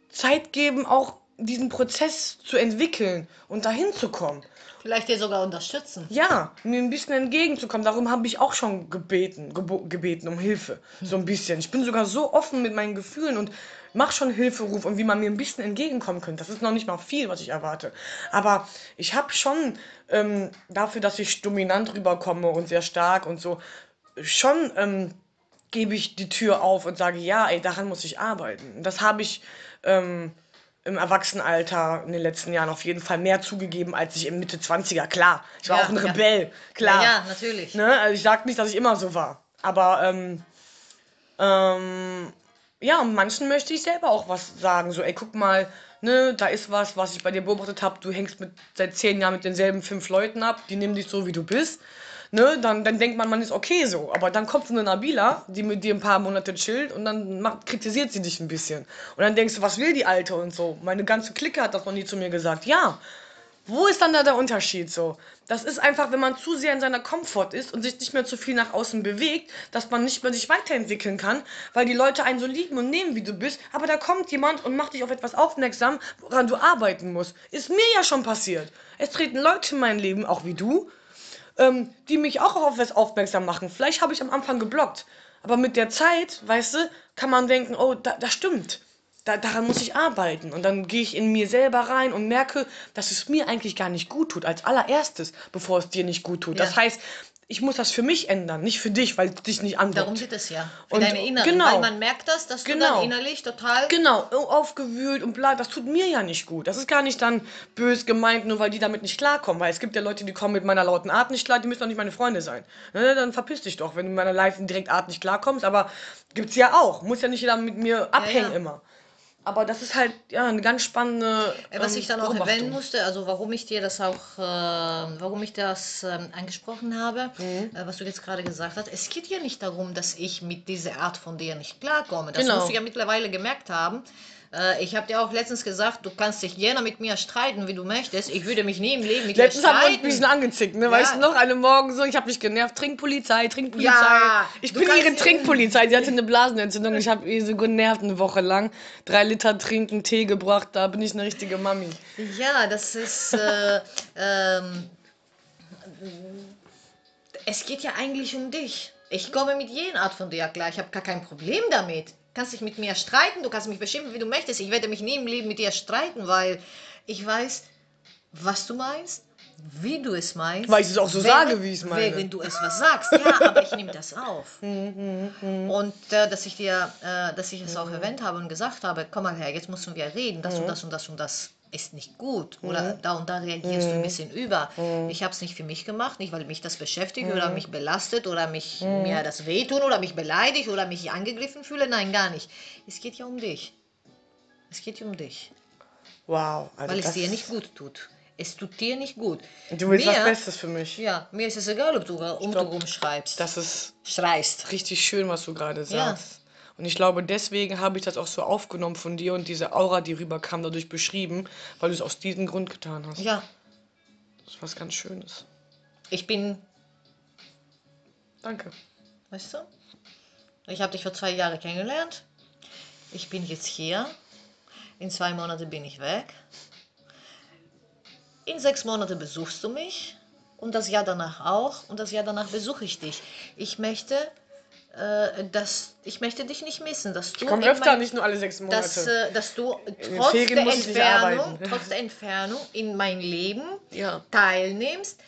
Zeit geben, auch diesen Prozess zu entwickeln und dahin zu kommen. Vielleicht dir sogar unterstützen. Ja, mir ein bisschen entgegenzukommen. Darum habe ich auch schon gebeten, gebeten um Hilfe. So ein bisschen. Ich bin sogar so offen mit meinen Gefühlen und mache schon Hilferuf und wie man mir ein bisschen entgegenkommen könnte. Das ist noch nicht mal viel, was ich erwarte. Aber ich habe schon ähm, dafür, dass ich dominant rüberkomme und sehr stark und so, schon ähm, gebe ich die Tür auf und sage, ja, ey, daran muss ich arbeiten. Das habe ich ähm, im Erwachsenenalter in den letzten Jahren auf jeden Fall mehr zugegeben, als ich im Mitte 20er. Klar, ich war Ja, auch ein ja. Rebell, klar. Ja, ja, natürlich. Ne? Also ich sag nicht, dass ich immer so war. Aber ähm, ähm, ja, manchen möchte ich selber auch was sagen. So, ey, guck mal, ne, da ist was, was ich bei dir beobachtet habe. Du hängst mit, seit zehn Jahren mit denselben fünf Leuten ab, die nehmen dich so, wie du bist. Ne, dann, dann denkt man, man ist okay so. Aber dann kommt so eine Nabila, die mit dir ein paar Monate chillt und dann macht, kritisiert sie dich ein bisschen. Und dann denkst du, was will die Alte und so. Meine ganze Clique hat das noch nie zu mir gesagt. Ja, wo ist dann da der Unterschied so? Das ist einfach, wenn man zu sehr in seiner Komfort ist und sich nicht mehr zu viel nach außen bewegt, dass man nicht mehr sich weiterentwickeln kann, weil die Leute einen so lieben und nehmen, wie du bist. Aber da kommt jemand und macht dich auf etwas aufmerksam, woran du arbeiten musst. Ist mir ja schon passiert. Es treten Leute in mein Leben, auch wie du, ähm, die mich auch auf etwas aufmerksam machen. Vielleicht habe ich am Anfang geblockt. Aber mit der Zeit, weißt du, kann man denken, oh, da, das stimmt. Da, daran muss ich arbeiten. Und dann gehe ich in mir selber rein und merke, dass es mir eigentlich gar nicht gut tut, als allererstes, bevor es dir nicht gut tut. Ja. Das heißt, ich muss das für mich ändern, nicht für dich, weil dich nicht Darum andockt. geht es ja. Für Und deine Inneren. genau. Weil man merkt das, dass du Genau. dann innerlich total. Genau, aufgewühlt und bla, das tut mir ja nicht gut. Das ist gar nicht dann bös gemeint, nur weil die damit nicht klarkommen. Weil es gibt ja Leute, die kommen mit meiner lauten Art nicht klar, die müssen doch nicht meine Freunde sein. Ne, dann verpiss dich doch, wenn du mit meiner live direkt Art nicht klarkommst. Aber gibt's ja auch. Muss ja nicht jeder mit mir abhängen ja. immer. Aber das ist halt ja eine ganz spannende. Äh, Was ähm, ich dann auch erwähnen musste, also warum ich dir das auch, äh, warum ich das ähm, angesprochen habe, Mhm. äh, was du jetzt gerade gesagt hast, es geht ja nicht darum, dass ich mit dieser Art von dir nicht klarkomme. Das Genau. musst du ja mittlerweile gemerkt haben. Äh, ich habe dir auch letztens gesagt, du kannst dich gerne mit mir streiten, wie du möchtest. Ich würde mich nie im Leben mit Letztens dir haben wir uns ein streiten. bisschen angezickt, ne? Weißt du noch, eine Morgen so, ich habe mich genervt, Trinkpolizei, Trinkpolizei. Ja, ich bin ihre ja- Trinkpolizei, sie hatte eine Blasenentzündung, ich habe ihr so genervt eine Woche lang. Drei Liter trinken, Tee gebracht, da bin ich eine richtige Mami. Ja, das ist. Äh, ähm, es geht ja eigentlich um dich. Ich komme mit jeder Art von dir klar. Ich habe gar kein Problem damit. Du kannst dich mit mir streiten, du kannst mich beschimpfen, wie du möchtest. Ich werde mich nie im Leben mit dir streiten, weil ich weiß, was du meinst, wie du es meinst. Weil ich es auch so sage, wie ich es meine. Während du es was sagst. Ja, aber ich nehme das auf. und äh, dass ich dir, äh, dass ich es auch erwähnt habe und gesagt habe, komm mal her, jetzt müssen wir reden, das und das und das und das ist nicht gut oder da und da reagierst du ein bisschen über. Ich habe es nicht für mich gemacht, nicht weil mich das beschäftigt oder mich belastet oder mich mir das wehtun oder mich beleidigt oder mich angegriffen fühle. Nein, gar nicht. Es geht ja um dich. Es geht ja um dich, Wow. Also weil es dir nicht gut tut. Es tut dir nicht gut. Du willst mir, was Bestes für mich. Ja, mir ist es egal, ob du um glaub, du rumschreibst. Das ist schreist. richtig schön, was du gerade Ja. Und ich glaube, deswegen habe ich das auch so aufgenommen von dir und diese Aura, die rüberkam, dadurch beschrieben, weil du es aus diesem Grund getan hast. Ja, Das ist was ganz Schönes. ich bin, Danke. weißt du, ich habe dich vor zwei Jahren kennengelernt. Ich bin jetzt hier. In zwei Monaten bin ich weg. In sechs Monaten besuchst du mich. Und das Jahr danach auch. Und das Jahr danach besuche ich dich. Ich möchte, dass, ich möchte dich nicht missen. Dass du Ich komme öfter, mein- nicht nur alle sechs Monate. dass, äh, dass du trotz der, Entfernung, trotz der Entfernung in mein Leben Ja. teilnimmst.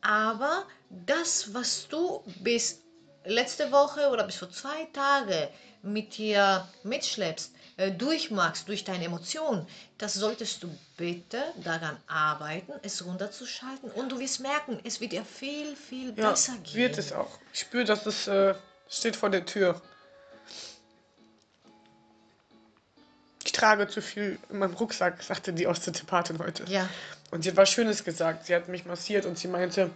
Aber das, was du bis letzte Woche oder bis vor zwei Tagen mit dir mitschleppst, äh, durchmachst durch deine Emotionen, das solltest du bitte daran arbeiten, es runterzuschalten und du wirst merken, es wird dir viel, viel ja, besser gehen. wird es auch. Ich spüre, dass es äh, steht vor der Tür. Ich trage zu viel in meinem Rucksack, sagte die Osteopathin heute. Ja. Und sie hat was Schönes gesagt. Sie hat mich massiert und sie meinte,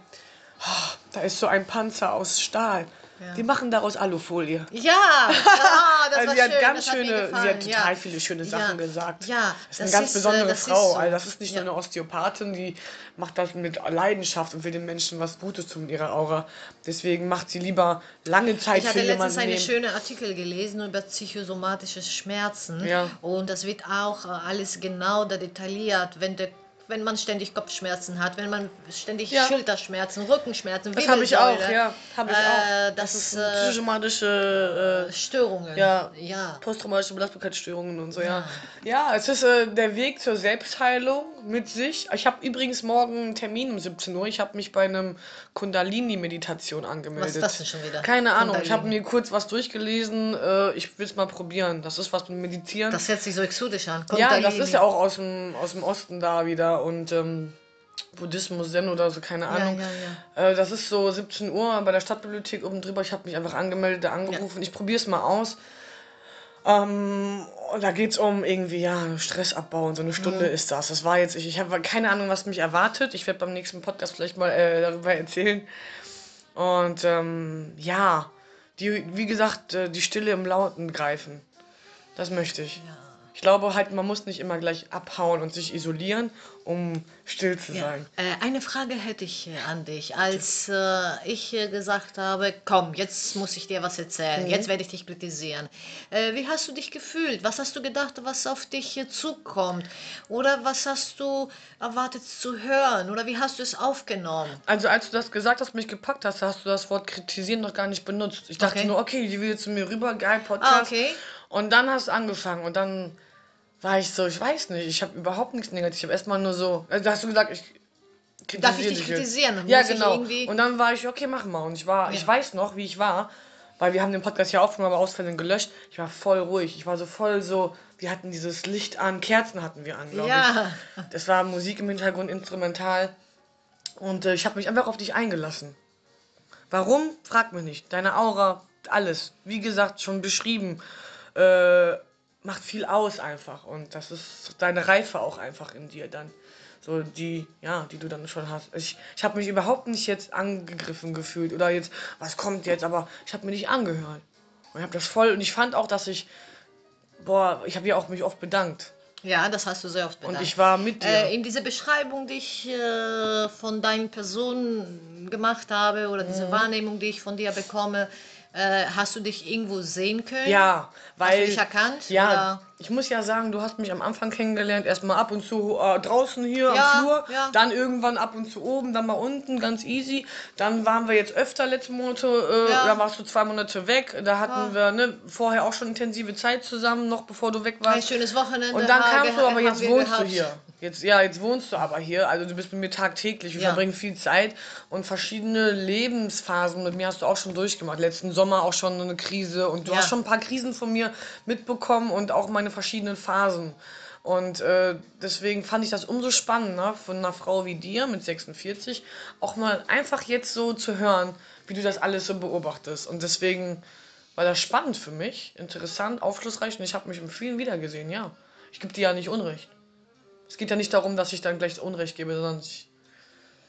"Ah, da ist so ein Panzer aus Stahl. Ja. Die machen daraus Alufolie. Ja, ja das also war sie hat schön, ganz das hat schöne, sie gefallen, hat total ja. viele schöne Sachen gesagt. Ja, Das ist eine ganz äh, besondere das ist Frau. so. Also das ist nicht nur eine Osteopathin, die macht das mit Leidenschaft und will den Menschen was Gutes tun mit ihrer Aura. Deswegen macht sie lieber lange Zeit Ich für letztens jemanden einen nehmen. schönen Artikel gelesen über psychosomatische Schmerzen. Ja. Und das wird auch äh, alles genau da detailliert, wenn der wenn man ständig Kopfschmerzen hat, wenn man ständig Ja. Schulterschmerzen, Rückenschmerzen, Das habe ich auch, ja. Habe ich äh, auch. Das, ist äh, psychosomatische äh, Störungen. Ja. ja. posttraumatische Belastbarkeitsstörungen und so, ja. Ja, es ist äh, der Weg zur Selbstheilung mit sich. Ich habe übrigens morgen einen Termin um 17 Uhr. Ich habe mich bei einem Kundalini-Meditation angemeldet. Was ist das denn schon wieder? Keine Ahnung, ich habe Kundalini. mir kurz was durchgelesen. Äh, ich will es mal probieren. Das ist was mit Meditieren. Das hört sich so exotisch an. ja, das Kundalini. ist ja auch aus dem, aus dem Osten da wieder und ähm, Buddhismus, Zen oder so, keine Ja, Ahnung. ja, Äh, das ist so 17 Uhr bei der Stadtbibliothek oben drüber. Ich habe mich einfach angemeldet, da angerufen. Ich probiere es mal aus. Ähm, und da geht es um irgendwie, ja, Stressabbau und so eine Stunde ist das. Das war jetzt, ich, ich habe keine Ahnung, was mich erwartet. Ich werde beim nächsten Podcast vielleicht mal äh, darüber erzählen. Und ähm, ja, die, wie gesagt, äh, die Stille im Lauten greifen. Das möchte ich. Ich glaube halt, man muss nicht immer gleich abhauen und sich isolieren, um still zu Ja. sein. Äh, eine Frage hätte ich an dich. Als äh, ich gesagt habe, komm, jetzt muss ich dir was erzählen, jetzt werde ich dich kritisieren. Äh, wie hast du dich gefühlt? Was hast du gedacht, was auf dich zukommt? Oder was hast du erwartet zu hören? Oder wie hast du es aufgenommen? Also als du das gesagt hast, mich gepackt hast, hast du das Wort kritisieren noch gar nicht benutzt. Ich dachte Okay. nur, okay, die will jetzt zu mir rüber, geil, Podcast. Ah, okay. Und dann hast du angefangen und dann war ich so, ich weiß nicht, ich habe überhaupt nichts Negatives. Ich habe erstmal nur so, also hast du gesagt, ich kritisiere Darf ich dich jetzt. kritisieren? Ja, Muss ich genau. Und dann war ich, okay, mach mal. Und ich war, ich Ja. weiß noch, wie ich war, weil wir haben den Podcast ja aufgenommen, aber Ausfällen gelöscht. Ich war voll ruhig. Ich war so voll so, wir hatten dieses Licht an, Kerzen hatten wir an, glaube ich. Ja. Das war Musik im Hintergrund, instrumental. Und äh, ich habe mich einfach auf dich eingelassen. Warum? Frag mich nicht. Deine Aura, alles. Wie gesagt, schon beschrieben. Äh, macht viel aus einfach. Und das ist deine Reife auch einfach in dir dann. So die, ja, die du dann schon hast. Ich, ich habe mich überhaupt nicht jetzt angegriffen gefühlt oder jetzt, was kommt jetzt, aber ich habe mir nicht angehört. Und ich habe das voll, und ich fand auch, dass ich, boah, ich habe ja auch mich oft bedankt. Ja, das hast du sehr oft bedankt. Und ich war mit dir. Äh, in dieser Beschreibung, die ich äh, von deinen Personen gemacht habe oder Mhm. diese Wahrnehmung, die ich von dir bekomme, Äh, hast du dich irgendwo sehen können? Ja, weil. Hast du dich erkannt? Ja, Oder? ich muss ja sagen, du hast mich am Anfang kennengelernt, erstmal ab und zu äh, draußen hier Ja, am Flur, ja. dann irgendwann ab und zu oben, dann mal unten, ganz easy. Dann waren wir jetzt öfter letzte Monate, äh, Ja. da warst du zwei Monate weg, da hatten wir ne, vorher auch schon intensive Zeit zusammen, noch bevor du weg Ein warst. schönes Wochenende. Und dann kamst du, aber jetzt wohnst du gehabt. hier. Jetzt, ja, jetzt wohnst du aber hier. Also du bist mit mir tagtäglich. Wir Ja. verbringen viel Zeit und verschiedene Lebensphasen mit mir hast du auch schon durchgemacht. Letzten Sommer auch schon eine Krise und du Ja. hast schon ein paar Krisen von mir mitbekommen und auch meine verschiedenen Phasen. Und äh, deswegen fand ich das umso spannender von einer Frau wie dir mit 46 auch mal einfach jetzt so zu hören, wie du das alles so beobachtest. Und deswegen war das spannend für mich, interessant, aufschlussreich und ich habe mich in vielen wiedergesehen, ja. Ich gebe dir ja nicht Unrecht. Es geht ja nicht darum, dass ich dann gleich Unrecht gebe, sondern ich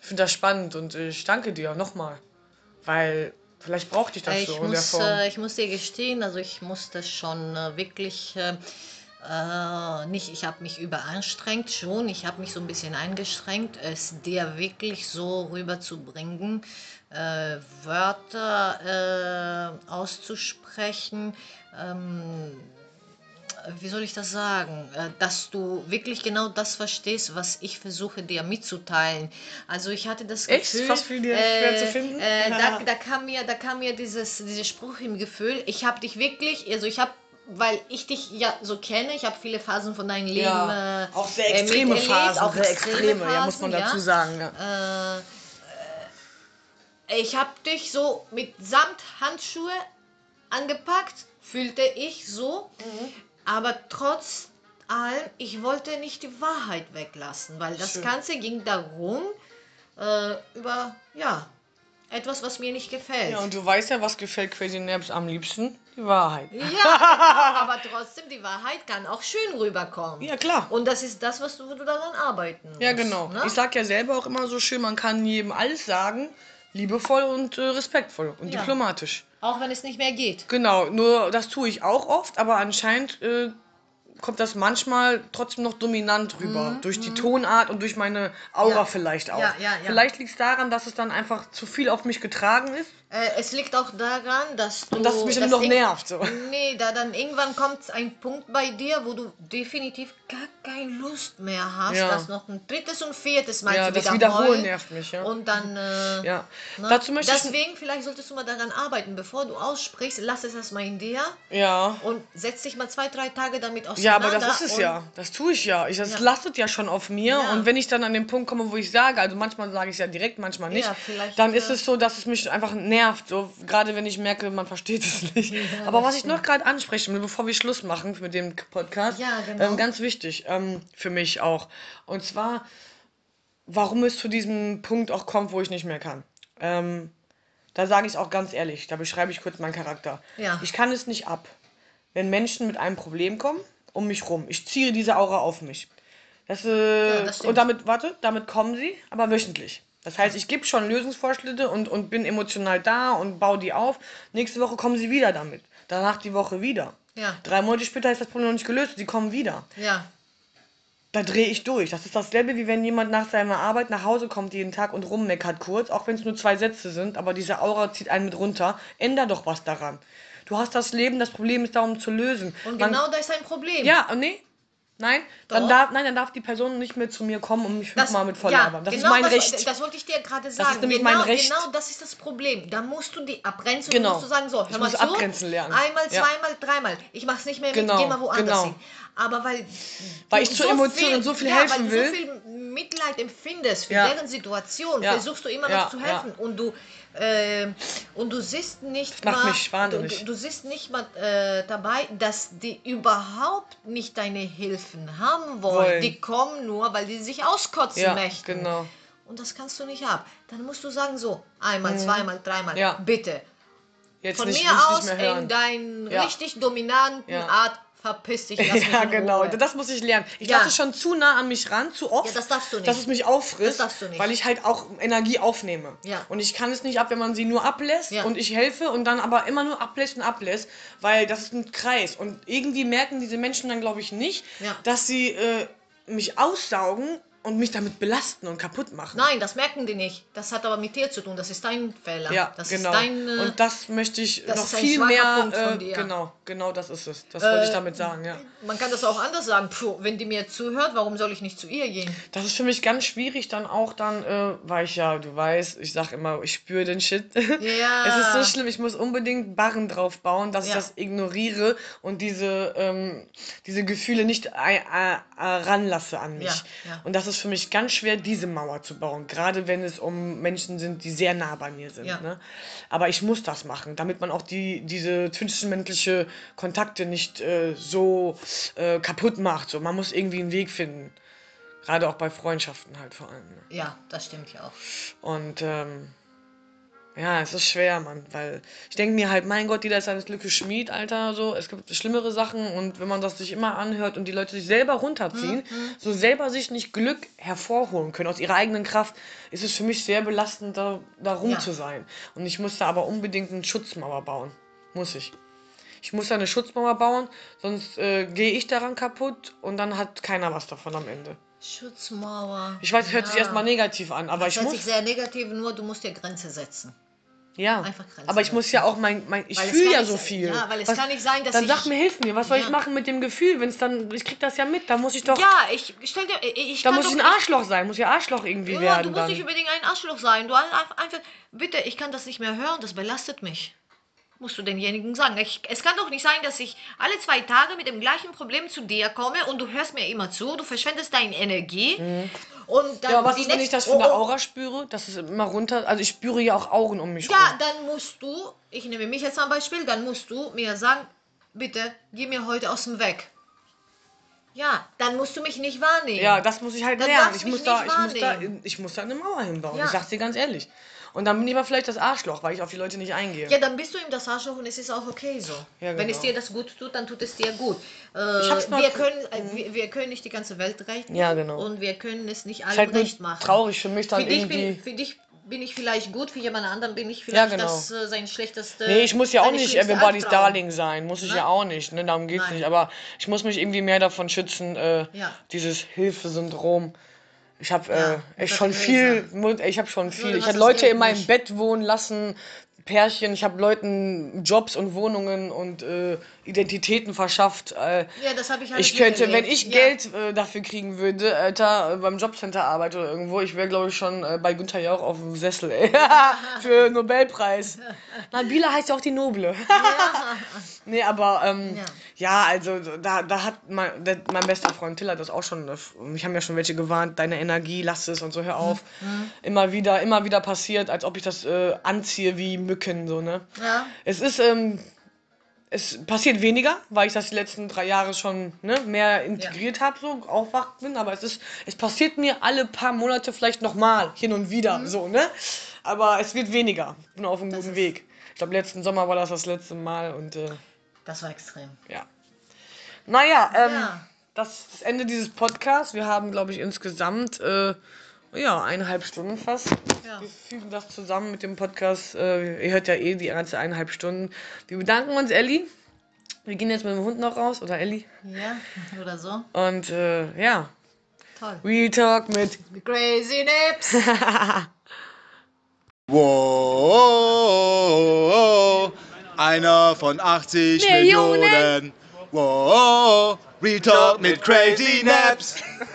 finde das spannend und ich danke dir nochmal. Weil vielleicht brauchte ich das Ich so in der muss, Form. äh, ich muss dir gestehen, also ich musste schon äh, wirklich äh, äh, nicht, ich habe mich überanstrengt schon, ich habe mich so ein bisschen eingeschränkt, es dir wirklich so rüberzubringen, äh, Wörter äh, auszusprechen. Ähm, wie soll ich das sagen, Äh, dass du wirklich genau das verstehst, was ich versuche dir mitzuteilen. Also ich hatte das Echt? Gefühl, Was für dir schwer zu finden? Äh, da, da kam mir, da kam mir dieses, dieser Spruch im Gefühl. Ich habe dich wirklich, also ich habe, weil ich dich ja so kenne, ich habe viele Phasen von deinem Leben. ja, äh, auch sehr äh, extreme miterlebt, Phasen, auch sehr extreme, ja, muss man Phasen, dazu ja. sagen. Ja. Äh, äh, ich habe dich so mit Samthandschuhe angepackt, fühlte ich so. Mhm. Aber trotz allem, ich wollte nicht die Wahrheit weglassen, weil das Schön. Ganze ging darum, äh, über, ja, etwas, was mir nicht gefällt. ja, und du weißt ja, was gefällt Crazy Naps am liebsten? Die Wahrheit. Ja, genau, aber trotzdem, die Wahrheit kann auch schön rüberkommen. Ja, klar. Und das ist das, was du, wo du daran arbeiten musst. Ja, genau. Ne? Ich sag ja selber auch immer so schön, man kann jedem alles sagen, liebevoll und äh, respektvoll und Ja. diplomatisch. Auch wenn es nicht mehr geht. Genau, nur das tue ich auch oft, aber anscheinend äh, kommt das manchmal trotzdem noch dominant rüber. Durch die Tonart und durch meine Aura Mhm, Ja. vielleicht auch. Ja, ja, ja. Vielleicht liegt es daran, dass es dann einfach zu viel auf mich getragen ist Äh, es liegt auch daran, dass du. und dass es mich noch nervt. So. Nee, da dann irgendwann kommt ein Punkt bei dir, wo du definitiv gar keine Lust mehr hast, Ja. das noch ein drittes und viertes Mal Ja, zu das wiederholen. Wiederholen nervt mich, ja. Und dann. Äh, Ja. ne? Dazu möchte ich. Deswegen, vielleicht solltest du mal daran arbeiten, bevor du aussprichst, lass es erstmal in dir Ja. und setz dich mal zwei, drei Tage damit Ja, auseinander. aber das ist es ja. Das tue ich ja. Ich, das Ja. lastet ja schon auf mir. Ja. Und wenn ich dann an den Punkt komme, wo ich sage, also manchmal sage ich es ja direkt, manchmal nicht, Ja, dann ist äh, es so, dass es mich einfach nervt. So, gerade wenn ich merke, man versteht es nicht. aber was ich noch gerade ansprechen will, bevor wir Schluss machen mit dem Podcast, Ja, genau. ähm, ganz wichtig ähm, für mich auch. Und zwar, warum es zu diesem Punkt auch kommt, wo ich nicht mehr kann. Ähm, da sage ich es auch ganz ehrlich, da beschreibe ich kurz meinen Charakter. Ja. Ich kann es nicht ab, wenn Menschen mit einem Problem kommen, um mich rum. Ich ziehe diese Aura auf mich. Das, äh, Ja, das stimmt. und damit, warte, damit kommen sie, aber wöchentlich. Das heißt, ich gebe schon Lösungsvorschläge und, und bin emotional da und baue die auf. Nächste Woche kommen sie wieder damit. Danach die Woche wieder. Ja. Drei Monate später ist das Problem noch nicht gelöst, sie kommen wieder. Ja. Da drehe ich durch. Das ist dasselbe, wie wenn jemand nach seiner Arbeit nach Hause kommt jeden Tag und rummeckert kurz, auch wenn es nur zwei Sätze sind, aber diese Aura zieht einen mit runter. Änder doch was daran. Du hast das Leben, das Problem ist darum zu lösen. Und Man- genau da ist ein Problem. Ja, nee. Nein, dann Doch. darf, nein, dann darf die Person nicht mehr zu mir kommen und mich Das- fünfmal mit voll ja. Das genau ist mein das, Recht. Das wollte ich dir gerade sagen. nämlich genau, mein Recht. Genau das ist das Problem. Da musst du die abgrenzen Genau. und musst du sagen, so, hör Ich mal zu. abgrenzen lernen. Einmal, Ja. zweimal, dreimal. Ich mach's nicht mehr mit, Genau, geh mal woanders genau. hin. Aber weil, Weil ich zur Emotion und so viel ja, helfen weil will. du so viel Mitleid empfindest für deren Situation, versuchst du immer noch zu helfen. Und du äh, und du siehst nicht Das mal. Du, du siehst nicht mal äh, dabei, dass die überhaupt nicht deine Hilfen haben wollen. Wollen. Die kommen nur, weil die sich auskotzen Ja, möchten. genau. Und das kannst du nicht ab. Dann musst du sagen so, einmal, zweimal, dreimal, Mhm. Ja. bitte. Jetzt Von nicht, mir aus nicht hören. in deinen Ja. richtig dominanten. Art verpiss dich, Ja, genau. Ruhe. Das muss ich lernen. Ich Ja. lasse schon zu nah an mich ran, zu oft. Ja, das darfst du nicht. Dass es mich auffrisst. Weil ich halt auch Energie aufnehme. Ja. Und ich kann es nicht ab, wenn man sie nur ablässt Ja. und ich helfe und dann aber immer nur ablässt und ablässt, weil das ist ein Kreis. Und irgendwie merken diese Menschen dann, glaube ich, nicht, dass sie äh, mich aussaugen und mich damit belasten und kaputt machen. Nein, das merken die nicht. Das hat aber mit dir zu tun. Das ist dein Fehler. Ja, das genau. ist dein. äh, und das möchte ich das noch viel mehr. Äh, genau, genau das ist es. Das wollte ich Äh, damit sagen, ja. man kann das auch anders sagen. Puh, wenn die mir zuhört, warum soll ich nicht zu ihr gehen? Das ist für mich ganz schwierig dann auch dann, äh, weil ich ja, du weißt, ich sag immer, ich spüre den Shit. Ja. Es ist so schlimm, ich muss unbedingt Barren drauf bauen, dass ich Ja. das ignoriere und diese, ähm, diese Gefühle nicht äh, äh, ranlasse an mich. Ja, ja. Und das ist für mich ganz schwer, diese Mauer zu bauen, gerade wenn es um Menschen sind, die sehr nah bei mir sind. Ja. Ne? Aber ich muss das machen, damit man auch die, diese zwischenmenschliche Kontakte nicht äh, so äh, kaputt macht. So, man muss irgendwie einen Weg finden. Gerade auch bei Freundschaften halt vor allem. Ne? Ja, das stimmt ja auch. Und ähm, ja, es ist schwer, Mann, weil ich denke mir halt, mein Gott, jeder ist seines Glückes Schmied, Alter, so. Es gibt schlimmere Sachen und wenn man das sich immer anhört und die Leute sich selber runterziehen, so selber sich nicht Glück hervorholen können aus ihrer eigenen Kraft, ist es für mich sehr belastend, da, da rum Ja. zu sein. Und ich muss da aber unbedingt eine Schutzmauer bauen. Muss ich. Ich muss da eine Schutzmauer bauen, sonst äh, gehe ich daran kaputt und dann hat keiner was davon am Ende. Schutzmauer. Ich weiß, hört sich Ja. erstmal negativ an, aber Das ich hört muss. sich sehr negativ, nur du musst dir Grenze setzen. Ja, Einfach Grenzen aber ich muss ja auch mein, mein ich fühle ja so sein- viel. ja, weil es Was- kann nicht sein, dass Dann ich- sag mir, hilf mir, was soll ich Ja. machen mit dem Gefühl, wenn es dann, ich krieg das ja mit, da muss ich doch, Ja, ich stell dir, ich da muss ich ein Arschloch sein, muss ja Arschloch irgendwie Ja, werden du musst dann. nicht unbedingt ein Arschloch sein. Du einfach, einfach, bitte, ich kann das nicht mehr hören, das belastet mich. Musst du denjenigen sagen. Ich, es kann doch nicht sein, dass ich alle zwei Tage mit dem gleichen Problem zu dir komme und du hörst mir immer zu, du verschwendest deine Energie. Und dann Mhm. ja, was ist, wenn ich das von der Aura spüre, dass es immer runter, also ich spüre ja auch Augen um mich Ja, rum. dann musst du, ich nehme mich jetzt am Beispiel, dann musst du mir sagen, bitte, geh mir heute aus dem Weg. Ja, dann musst du mich nicht wahrnehmen. Ja, das muss ich halt Dann lernen. Ich muss, da, ich, muss da, ich muss da eine Mauer hinbauen. Ja. Ich sag's dir ganz ehrlich. Und dann bin ich mal vielleicht das Arschloch, weil ich auf die Leute nicht eingehe. Ja, dann bist du ihm das Arschloch und es ist auch okay so. Ja, Wenn es genau. dir das gut tut, dann tut es dir gut. Äh, wir, können, äh, wir, wir können nicht die ganze Welt retten. Ja, genau. Und wir können es nicht allen halt recht machen. traurig für mich dann für dich, irgendwie. bin, für dich bin ich vielleicht gut, für jemand anderen bin ich vielleicht genau. das, äh, sein schlechteste. Nee, ich muss ja auch nicht everybody's Albtraum. Darling sein. Muss ich Ne? ja auch nicht. Ne? Darum geht's Nein. nicht. Aber ich muss mich irgendwie mehr davon schützen, äh, Ja. dieses Hilfesyndrom. Ich habe Ja, äh, echt das schon viel, ich habe schon viel. Ich das Leute in meinem. Bett wohnen lassen, Pärchen. Ich habe Leuten Jobs und Wohnungen und äh, Identitäten verschafft. Äh, Ja, das habe ich alles ich könnte, wenn ich ja. Geld äh, dafür kriegen würde, Alter, beim Jobcenter arbeite oder irgendwo, ich wäre, glaube ich, schon äh, bei Günther Jauch auf dem Sessel, ey. Für Nobelpreis. Nabila heißt ja auch die Noble. nee, aber, ähm, Ja. ja. also, da, da hat mein, der, mein bester Freund Till hat das auch schon, mich haben ja schon welche gewarnt, deine Energie, lass es und so, hör auf. Mhm. Immer wieder, immer wieder passiert, als ob ich das äh, anziehe wie Mücken, so, ne. Ja. Es ist, ähm, es passiert weniger, weil ich das die letzten drei Jahre schon ne, mehr integriert habe, so aufwacht bin. Aber es ist, es passiert mir alle paar Monate vielleicht nochmal, hin und wieder, so, ne? Aber es wird weniger. Bin auf einem guten Weg. Ich glaube, letzten Sommer war das das letzte Mal und äh, Das war extrem. ja. Naja, ähm, Ja. das ist das Ende dieses Podcasts. Wir haben, glaube ich, insgesamt äh, ja, eineinhalb Stunden fast. Ja. Wir fügen das zusammen mit dem Podcast. Äh, ihr hört ja eh die ganze eineinhalb Stunden. Wir bedanken uns, Elli. Wir gehen jetzt mit dem Hund noch raus, oder Elli? Ja, oder so. Und äh, ja, Toll. Real Talk mit Crazy Nips. Wow, einer von 80 Millionen. Millionen. Wow, Real Talk mit Crazy Naps.